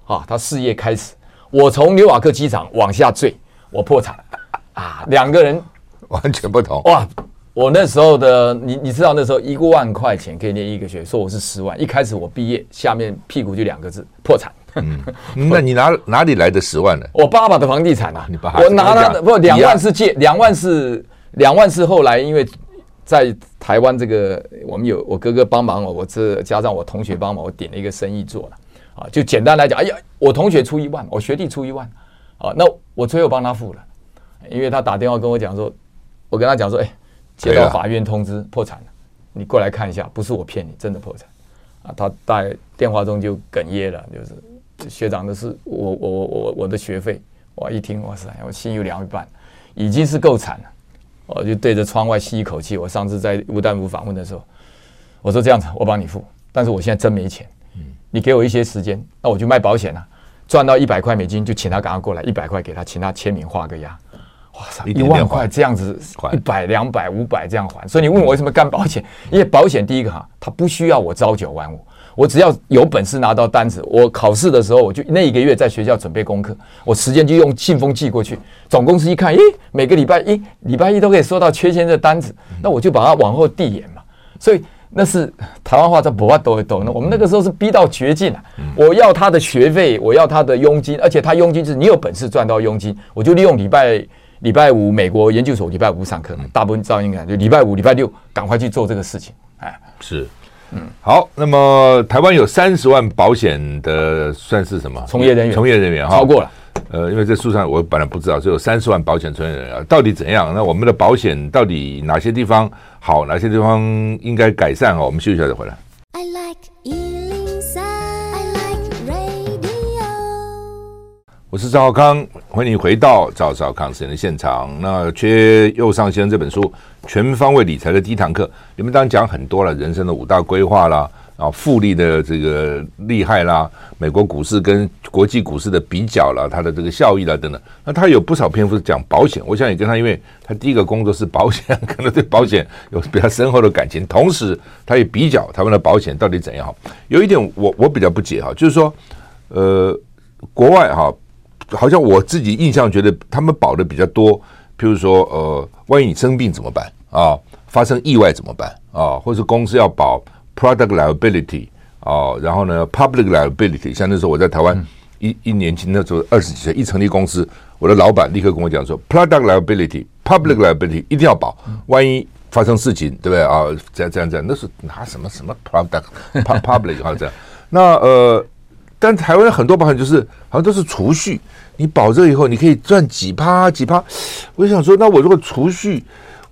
啊，他事业开始。我从纽瓦克机场往下坠，我破产。啊，两个人完全不同。哇！我那时候的你，你知道那时候一万块钱可以念一个学，说我是十万。一开始我毕业，下面屁股就两个字：破产。嗯，那你哪哪里来的十万呢？[LAUGHS] 我爸爸的房地产啊，你爸爸我拿他的不两万是借，两万是两万是后来因为在台湾这个我们有我哥哥帮忙我，我这加上我同学帮忙，我点了一个生意做了啊。就简单来讲，哎呀，我同学出一万，我学弟出一万啊，那我最后帮他付了，因为他打电话跟我讲说，我跟他讲说，哎。接到法院通知破产了，你过来看一下，不是我骗你，真的破产。啊！他在电话中就哽咽了，就是学长的是我我我我我的学费，我一听哇塞，我心有凉一半，已经是够惨了，我就对着窗外吸一口气。我上次在吴丹福访问的时候，我说这样子，我帮你付，但是我现在真没钱，你给我一些时间，那我就卖保险了，赚到一百块美金就请他赶快过来，一百块给他，请他签名画个押。哇塞，一万块这样子，一百、两百、五百这样还。所以你问我为什么干保险？因为保险第一个哈，它不需要我朝九晚五，我只要有本事拿到单子，我考试的时候我就那一个月在学校准备功课，我时间就用信封寄过去。总公司一看，咦，每个礼拜一、礼拜一都可以收到缺钱的单子，那我就把它往后递延嘛。所以那是台湾话叫不怕抖一抖。那我们那个时候是逼到绝境了。我要他的学费，我要他的佣金，而且他佣金是你有本事赚到佣金，我就利用礼拜。礼拜五美国研究所礼拜五上课，大部分照应该就礼拜五、礼拜六赶快去做这个事情。哎，是，嗯，好。那么台湾有三十万保险的算是什么从业人员？从业人员哈，超过了。呃，因为这书上我本来不知道，只有三十万保险从业人员到底怎样？那我们的保险到底哪些地方好，哪些地方应该改善？哦，我们休息一下再回来。I like 我是赵少康，欢迎回到赵少康时间的现场。那缺右上先生这本书《全方位理财的第一堂课》，里面当然讲很多了，人生的五大规划啦，然后复利的这个厉害啦，美国股市跟国际股市的比较啦，它的这个效益啦等等。那他有不少篇幅是讲保险，我想也跟他，因为他第一个工作是保险，[LAUGHS] 可能对保险有比较深厚的感情。同时，他也比较台湾的保险到底怎样。有一点我我比较不解哈，就是说，呃，国外哈。好像我自己印象觉得他们保的比较多，譬如说，呃，万一你生病怎么办啊？发生意外怎么办啊？或是公司要保 product liability 啊，然后呢 public liability。像那时候我在台湾一一年轻的时候二十几岁一成立公司，我的老板立刻跟我讲说 product liability public liability 一定要保，万一发生事情对不对啊？这样这样这样，那是拿什么什么 product public 好像这样，那呃。但台湾很多保险就是好像都是储蓄，你保这以后你可以赚几趴几趴。我就想说，那我如果储蓄，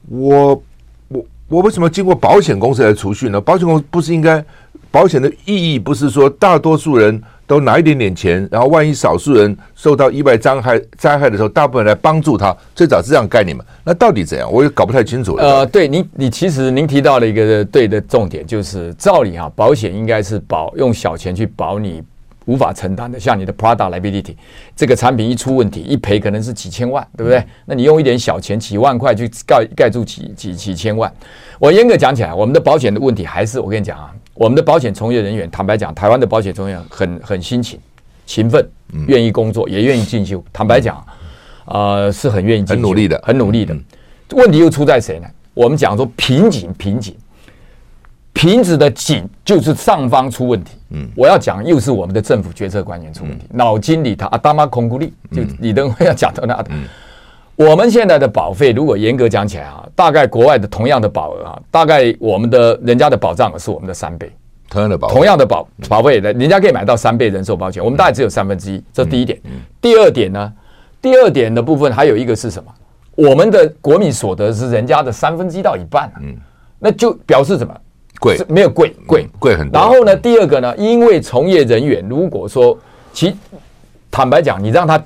我我我为什么经过保险公司来储蓄呢？保险公司不是应该保险的意义不是说大多数人都拿一点点钱，然后万一少数人受到意外灾害灾害的时候，大部分人来帮助他，最早是这样概念嘛？那到底怎样？我也搞不太清楚了。呃，对，你你其实您提到了一个对的重点，就是照理哈，保险应该是保用小钱去保你。无法承担的，像你的 product liability，这个产品一出问题，一赔可能是几千万，对不对？那你用一点小钱，几万块去盖盖住几几几千万。我严格讲起来，我们的保险的问题还是我跟你讲啊，我们的保险从业人员，坦白讲，台湾的保险从业人员很很辛勤、勤奋，愿意工作，也愿意进修。坦白讲，呃，是很愿意很努力的，很努力的。问题又出在谁呢？我们讲说瓶颈，瓶颈。瓶子的颈就是上方出问题。嗯，我要讲又是我们的政府决策官员出问题，脑筋里头阿达玛孔古力，就李登辉要讲到那。我们现在的保费，如果严格讲起来啊，大概国外的同样的保额啊，大概我们的人家的保障额是我们的三倍。同样的保，同样的保保费的，人家可以买到三倍人寿保险，我们大概只有三分之一。这是第一点。第二点呢，第二点的部分还有一个是什么？我们的国民所得是人家的三分之一到一半。嗯，那就表示什么？贵没有贵贵贵很多。然后呢，第二个呢，因为从业人员如果说，其坦白讲，你让他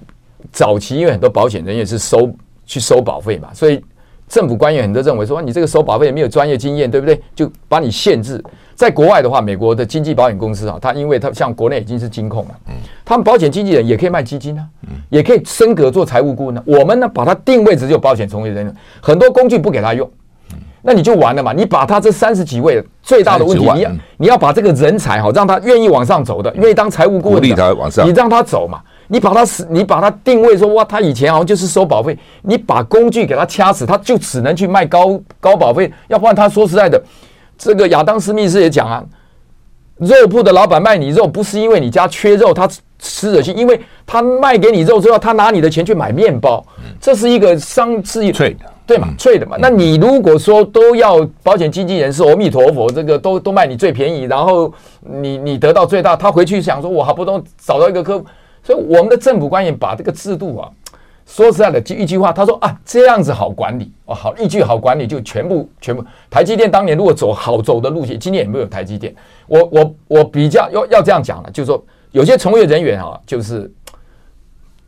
早期因为很多保险人员是收去收保费嘛，所以政府官员很多认为说，你这个收保费也没有专业经验，对不对？就把你限制。在国外的话，美国的经纪保险公司啊，它因为它像国内已经是金控了，嗯，他们保险经纪人也可以卖基金啊，嗯，也可以升格做财务顾问呢。我们呢，把它定位只有保险从业人员，很多工具不给他用，那你就完了嘛。你把他这三十几位最大的问题，你要你要把这个人才哈，让他愿意往上走的，愿意当财务顾问的，你让他走嘛。你把他死，你把他定位说哇，他以前好像就是收保费，你把工具给他掐死，他就只能去卖高高保费，要不然他说实在的。这个亚当斯密斯也讲啊，肉铺的老板卖你肉，不是因为你家缺肉，他吃得起，因为他卖给你肉之后，他拿你的钱去买面包，这是一个商是脆的，对嘛？脆的嘛。那你如果说都要保险经纪人是阿弥陀佛，这个都都卖你最便宜，然后你你得到最大，他回去想说，我好不容易找到一个客户，所以我们的政府官员把这个制度啊。说实在的，就一句话，他说啊，这样子好管理哦，好一句好管理就全部全部。台积电当年如果走好走的路线，今年也没有台积电。我我我比较要要这样讲了，就是说有些从业人员啊，就是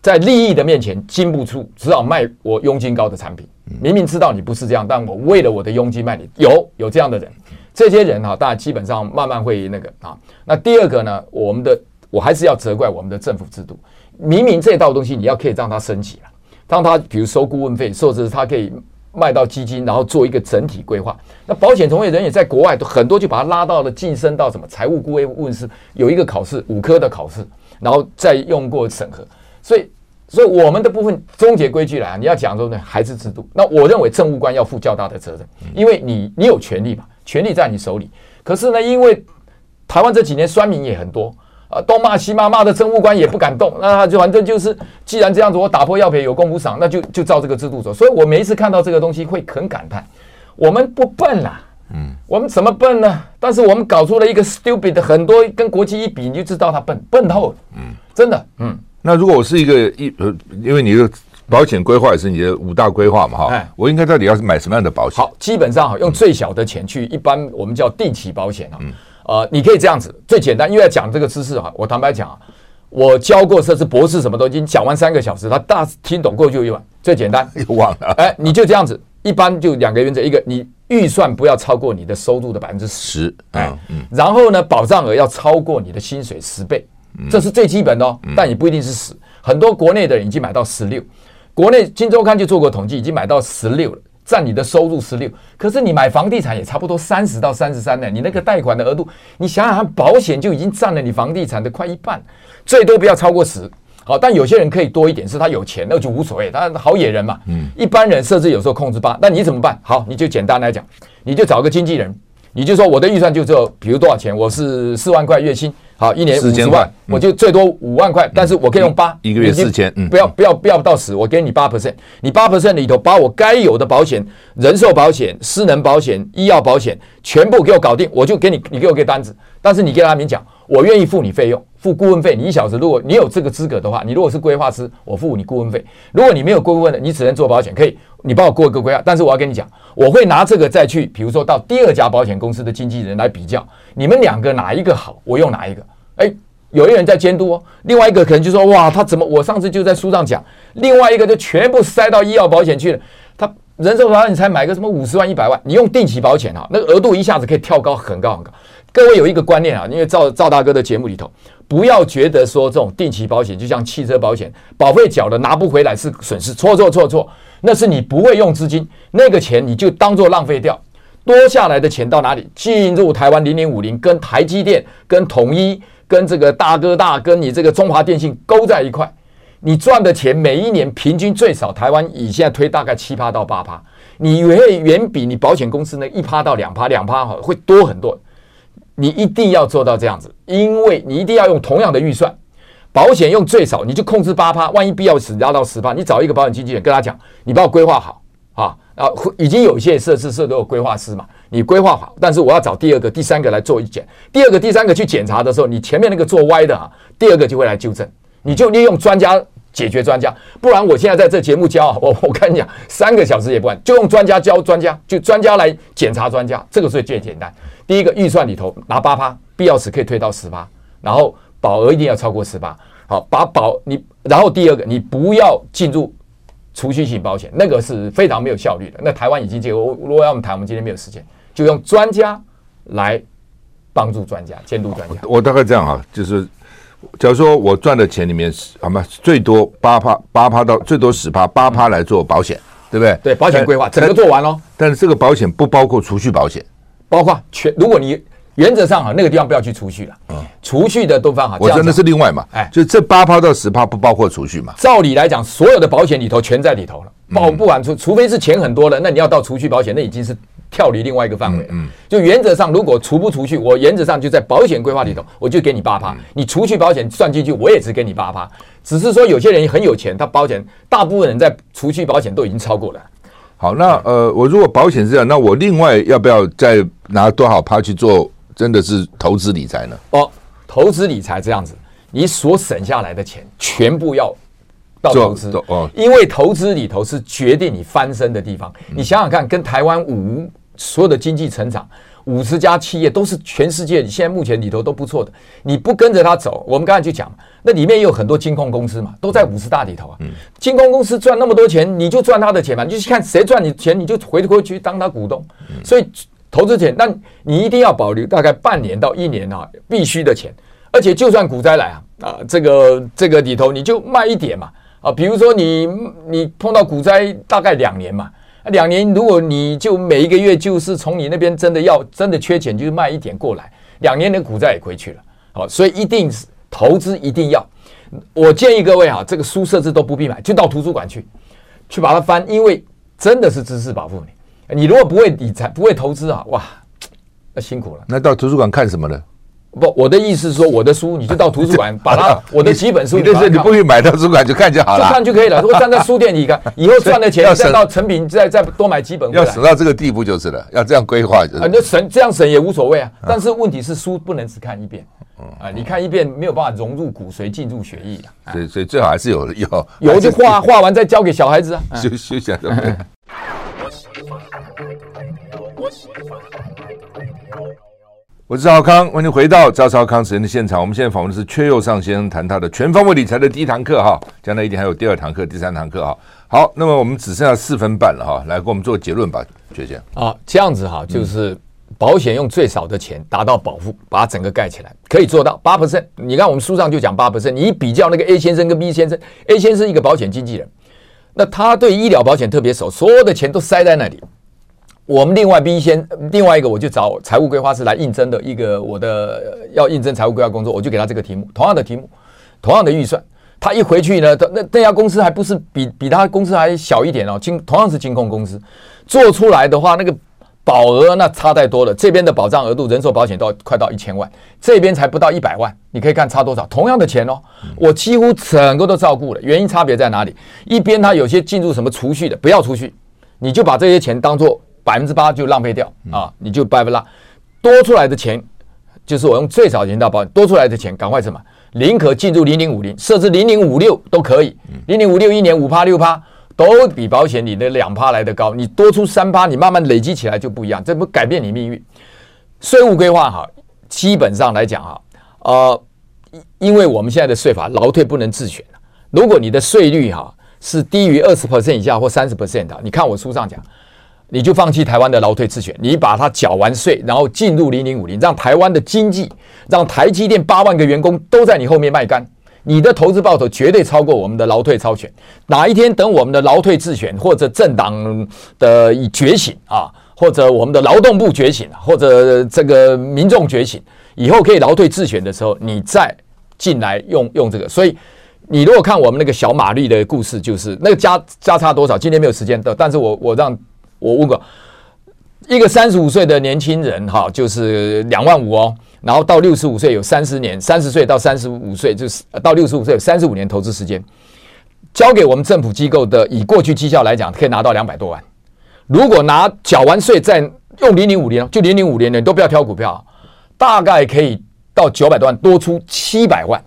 在利益的面前经不住，只好卖我佣金高的产品。明明知道你不是这样，但我为了我的佣金卖你。有有这样的人，这些人哈，大家基本上慢慢会那个啊。那第二个呢，我们的我还是要责怪我们的政府制度。明明这套东西你要可以让它升级了。当他比如收顾问费，或者是他可以卖到基金，然后做一个整体规划。那保险从业人员在国外都很多，就把他拉到了晋升到什么财务顾问师，有一个考试，五科的考试，然后再用过审核。所以，所以我们的部分终结规矩来啊，你要讲说呢，还是制度。那我认为政务官要负较大的责任，因为你你有权利嘛，权利在你手里。可是呢，因为台湾这几年酸民也很多。啊，东骂西骂，骂的政务官也不敢动。那他就反正就是，既然这样子，我打破药品有功无赏，那就就照这个制度走。所以我每一次看到这个东西，会很感叹：我们不笨啦，嗯，我们怎么笨呢？但是我们搞出了一个 stupid，很多跟国际一比，你就知道他笨，笨透了，嗯，真的，嗯。那如果我是一个一呃，因为你的保险规划也是你的五大规划嘛，哈，我应该到底要买什么样的保险？好，基本上哈，用最小的钱去，一般我们叫定期保险啊。嗯。呃，你可以这样子，最简单，因为要讲这个知识哈，我坦白讲啊，我教过设置博士什么都已经讲完三个小时，他大听懂过就一晚，最简单，又忘了，哎，你就这样子，一般就两个原则，一个你预算不要超过你的收入的百分之十，哎，嗯，然后呢，保障额要超过你的薪水十倍，这是最基本的哦，但也不一定是十，很多国内的人已经买到十六，国内金周刊就做过统计，已经买到十六了。占你的收入十六，可是你买房地产也差不多三十到三十三呢。你那个贷款的额度，你想想看，保险就已经占了你房地产的快一半，最多不要超过十。好，但有些人可以多一点，是他有钱，那就无所谓，他好野人嘛。嗯，一般人设置有时候控制八，那你怎么办？好，你就简单来讲，你就找个经纪人，你就说我的预算就只有，比如多少钱，我是四万块月薪。好，一年五十万，我就最多五万块，但是我可以用八一个月四千，不要不要不要到十，我给你八 percent，你八 percent 里头把我该有的保险、人寿保险、私能保险、医药保险全部给我搞定，我就给你，你给我个单子，但是你跟阿明讲，我愿意付你费用，付顾问费，你一小时如果你有这个资格的话，你如果是规划师，我付你顾问费；如果你没有顾问的，你只能做保险，可以，你帮我过一个规划，但是我要跟你讲，我会拿这个再去，比如说到第二家保险公司的经纪人来比较，你们两个哪一个好，我用哪一个。哎，有一人在监督哦，另外一个可能就说哇，他怎么？我上次就在书上讲，另外一个就全部塞到医药保险去了。他人寿保险你才买个什么五十万、一百万，你用定期保险哈，那个额度一下子可以跳高很高很高。各位有一个观念啊，因为赵赵大哥的节目里头，不要觉得说这种定期保险就像汽车保险，保费缴了拿不回来是损失，错错错错，那是你不会用资金，那个钱你就当做浪费掉。多下来的钱到哪里？进入台湾零零五零，跟台积电、跟统一。跟这个大哥大，跟你这个中华电信勾在一块，你赚的钱每一年平均最少台湾以现在推大概七趴到八趴，你会远比你保险公司那一趴到两趴两趴哈会多很多。你一定要做到这样子，因为你一定要用同样的预算，保险用最少你就控制八趴，万一必要时压到十趴，你找一个保险经纪人跟他讲，你帮我规划好啊。啊，已经有一些设施是都有规划师嘛，你规划好，但是我要找第二个、第三个来做一检，第二个、第三个去检查的时候，你前面那个做歪的啊，第二个就会来纠正，你就利用专家解决专家，不然我现在在这节目教，[LAUGHS] 我我跟你讲，三个小时也不完，就用专家教专家，就专家来检查专家，这个是最简单。第一个预算里头拿八趴，必要时可以推到十趴，然后保额一定要超过十趴，好，把保你，然后第二个你不要进入。储蓄型保险，那个是非常没有效率的。那台湾已经结果，如果要我们谈，我们今天没有时间，就用专家来帮助专家监督专家。我大概这样啊，就是假如说我赚的钱里面是好吗？最多八趴八趴到最多十趴八趴来做保险，对不对？对，保险规划整个做完喽。但是这个保险不包括储蓄保险，包括全如果你。原则上哈，那个地方不要去储蓄了。嗯，储蓄的都放好。我真的是另外嘛，哎，就这八趴到十趴不包括储蓄嘛。照理来讲，所有的保险里头全在里头了，保不完除除非是钱很多了，那你要到储蓄保险，那已经是跳离另外一个范围了。嗯，就原则上，如果除不储蓄，我原则上就在保险规划里头，我就给你八趴。你除去保险算进去，我也只给你八趴。只是说有些人很有钱，他保险大部分人在除去保险都已经超过了。好，那呃，我如果保险是这样，那我另外要不要再拿多少趴去做？真的是投资理财呢？哦，投资理财这样子，你所省下来的钱全部要到投资哦，因为投资里头是决定你翻身的地方。你想想看，跟台湾五所有的经济成长五十家企业都是全世界现在目前里头都不错的。你不跟着他走，我们刚才就讲，那里面也有很多金控公司嘛，都在五十大里头啊。金控公司赚那么多钱，你就赚他的钱嘛，你就去看谁赚你钱，你就回过去当他股东。所以。投资钱，那你一定要保留大概半年到一年啊，必须的钱。而且就算股灾来啊，啊，这个这个里头你就卖一点嘛，啊，比如说你你碰到股灾大概两年嘛，两年如果你就每一个月就是从你那边真的要真的缺钱，就是卖一点过来，两年的股灾也回去了。好，所以一定是投资一定要。我建议各位啊，这个书设置都不必买，就到图书馆去，去把它翻，因为真的是知识保护你。你如果不会理财，不会投资啊，哇，那辛苦了。那到图书馆看什么呢？不，我的意思是说，我的书你就到图书馆 [LAUGHS] 把它，我的几本书，你就是你不去买到图书馆就看就好了，就看就可以了。如果站在书店里看，以后赚的钱 [LAUGHS] 再到成品再再多买几本，要省到这个地步就是了，要这样规划就是。啊，那省这样省也无所谓啊，但是问题是书不能只看一遍，啊，你看一遍没有办法融入骨髓进入血液的，所以所以最好还是有有有就画画完再交给小孩子啊，休休想着。[LAUGHS] 我是赵康，欢迎回到赵少康时间的现场。我们现在访问的是阙又上先生，谈他的全方位理财的第一堂课哈，将来一定还有第二堂课、第三堂课哈。好，那么我们只剩下四分半了哈，来给我们做结论吧，阙先生。啊，这样子哈，就是保险用最少的钱达到保护，把整个盖起来，可以做到八 percent。你看我们书上就讲八 percent，你比较那个 A 先生跟 B 先生，A 先生一个保险经纪人，那他对医疗保险特别熟，所有的钱都塞在那里。我们另外 B 先另外一个，我就找财务规划师来应征的一个我的要应征财务规划工作，我就给他这个题目，同样的题目，同样的预算，他一回去呢，那那家公司还不是比比他公司还小一点哦，金同样是金控公司，做出来的话，那个保额那差太多了，这边的保障额度人寿保险都快到一千万，这边才不到一百万，你可以看差多少，同样的钱哦，我几乎整个都照顾了，原因差别在哪里？一边他有些进入什么储蓄的，不要储蓄，你就把这些钱当做。百分之八就浪费掉啊！你就百分之多出来的钱，就是我用最少钱到保险多出来的钱，赶快什么？宁可进入零零五零，设置零零五六都可以。零零五六一年五趴六趴都比保险你的两趴来的高。你多出三趴，你慢慢累积起来就不一样，这不改变你命运。税务规划哈，基本上来讲哈，呃，因为我们现在的税法劳退不能自选，如果你的税率哈是低于二十 percent 以下或三十 percent 的，你看我书上讲。你就放弃台湾的劳退自选，你把它缴完税，然后进入零零五零，让台湾的经济，让台积电八万个员工都在你后面卖干，你的投资报酬绝对超过我们的劳退超选。哪一天等我们的劳退自选或者政党的觉醒啊，或者我们的劳动部觉醒，或者这个民众觉醒，以后可以劳退自选的时候，你再进来用用这个。所以你如果看我们那个小马力的故事，就是那个加加差多少？今天没有时间的，但是我我让。我问过一个三十五岁的年轻人，哈，就是两万五哦，然后到六十五岁有三十年，三十岁到三十五岁就是到六十五岁有三十五年投资时间，交给我们政府机构的，以过去绩效来讲，可以拿到两百多万。如果拿缴完税再用零零五年，就零零五零年都不要挑股票，大概可以到九百多万，多出七百万。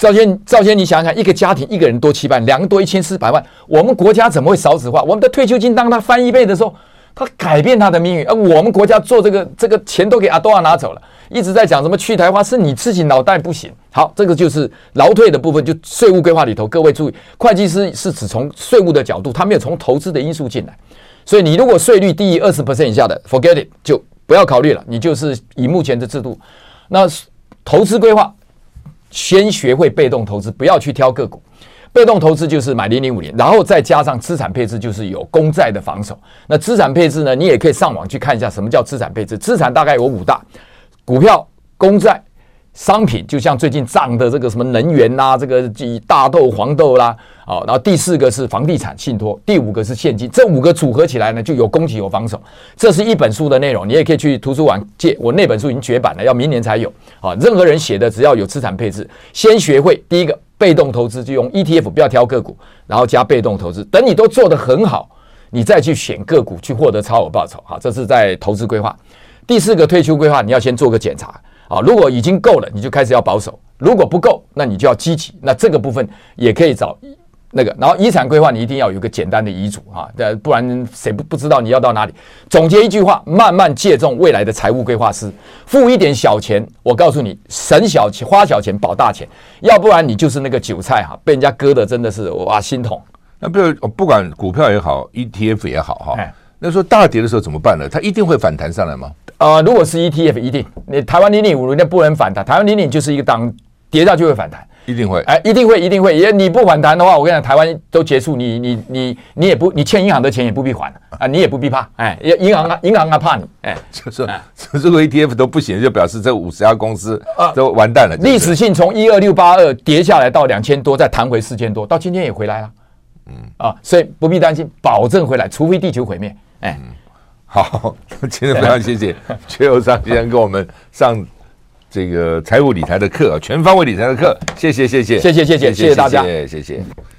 赵先，赵先，你想想，一个家庭一个人多七百万，两个多一千四百万，我们国家怎么会少子化？我们的退休金当他翻一倍的时候，他改变他的命运。而我们国家做这个这个钱都给阿多亚拿走了，一直在讲什么去台化，是你自己脑袋不行。好，这个就是劳退的部分，就税务规划里头，各位注意，会计师是只从税务的角度，他没有从投资的因素进来。所以你如果税率低于二十 percent 以下的，forget it，就不要考虑了。你就是以目前的制度，那投资规划先学会被动投资，不要去挑个股。被动投资就是买零零五年，然后再加上资产配置，就是有公债的防守。那资产配置呢？你也可以上网去看一下什么叫资产配置。资产大概有五大：股票、公债。商品就像最近涨的这个什么能源呐、啊，这个大豆、黄豆啦，啊，然后第四个是房地产信托，第五个是现金，这五个组合起来呢，就有攻击有防守。这是一本书的内容，你也可以去图书馆借。我那本书已经绝版了，要明年才有。啊，任何人写的只要有资产配置，先学会第一个被动投资，就用 ETF，不要挑个股，然后加被动投资。等你都做得很好，你再去选个股去获得超额报酬。好，这是在投资规划。第四个退休规划，你要先做个检查。啊，如果已经够了，你就开始要保守；如果不够，那你就要积极。那这个部分也可以找那个。然后遗产规划，你一定要有一个简单的遗嘱啊，不然谁不不知道你要到哪里？总结一句话：慢慢借重未来的财务规划师，付一点小钱。我告诉你，省小钱花小钱保大钱，要不然你就是那个韭菜哈，被人家割的真的是哇心痛。那比如不管股票也好，ETF 也好哈，那说大跌的时候怎么办呢？它一定会反弹上来吗？呃，如果是 ETF，一定。你台湾零零五零不能反弹，台湾零零就是一个当跌下就会反弹，一定会，哎，一定会，一定会。也你不反弹的话，我跟你讲，台湾都结束，你你你你也不，你欠银行的钱也不必还啊，你也不必怕，哎，银行啊，银行啊怕你，哎，就是这个 ETF 都不行，就表示这五十家公司啊都完蛋了。历史性从一二六八二跌下来到两千多，再弹回四千多，到今天也回来了，嗯。啊，所以不必担心，保证回来，除非地球毁灭，哎，好，[LAUGHS] 今天非常谢谢 [LAUGHS] 邱友尚先生给我们上这个财务理财的课，全方位理财的课，谢谢谢谢。谢谢谢谢谢谢大家，谢谢。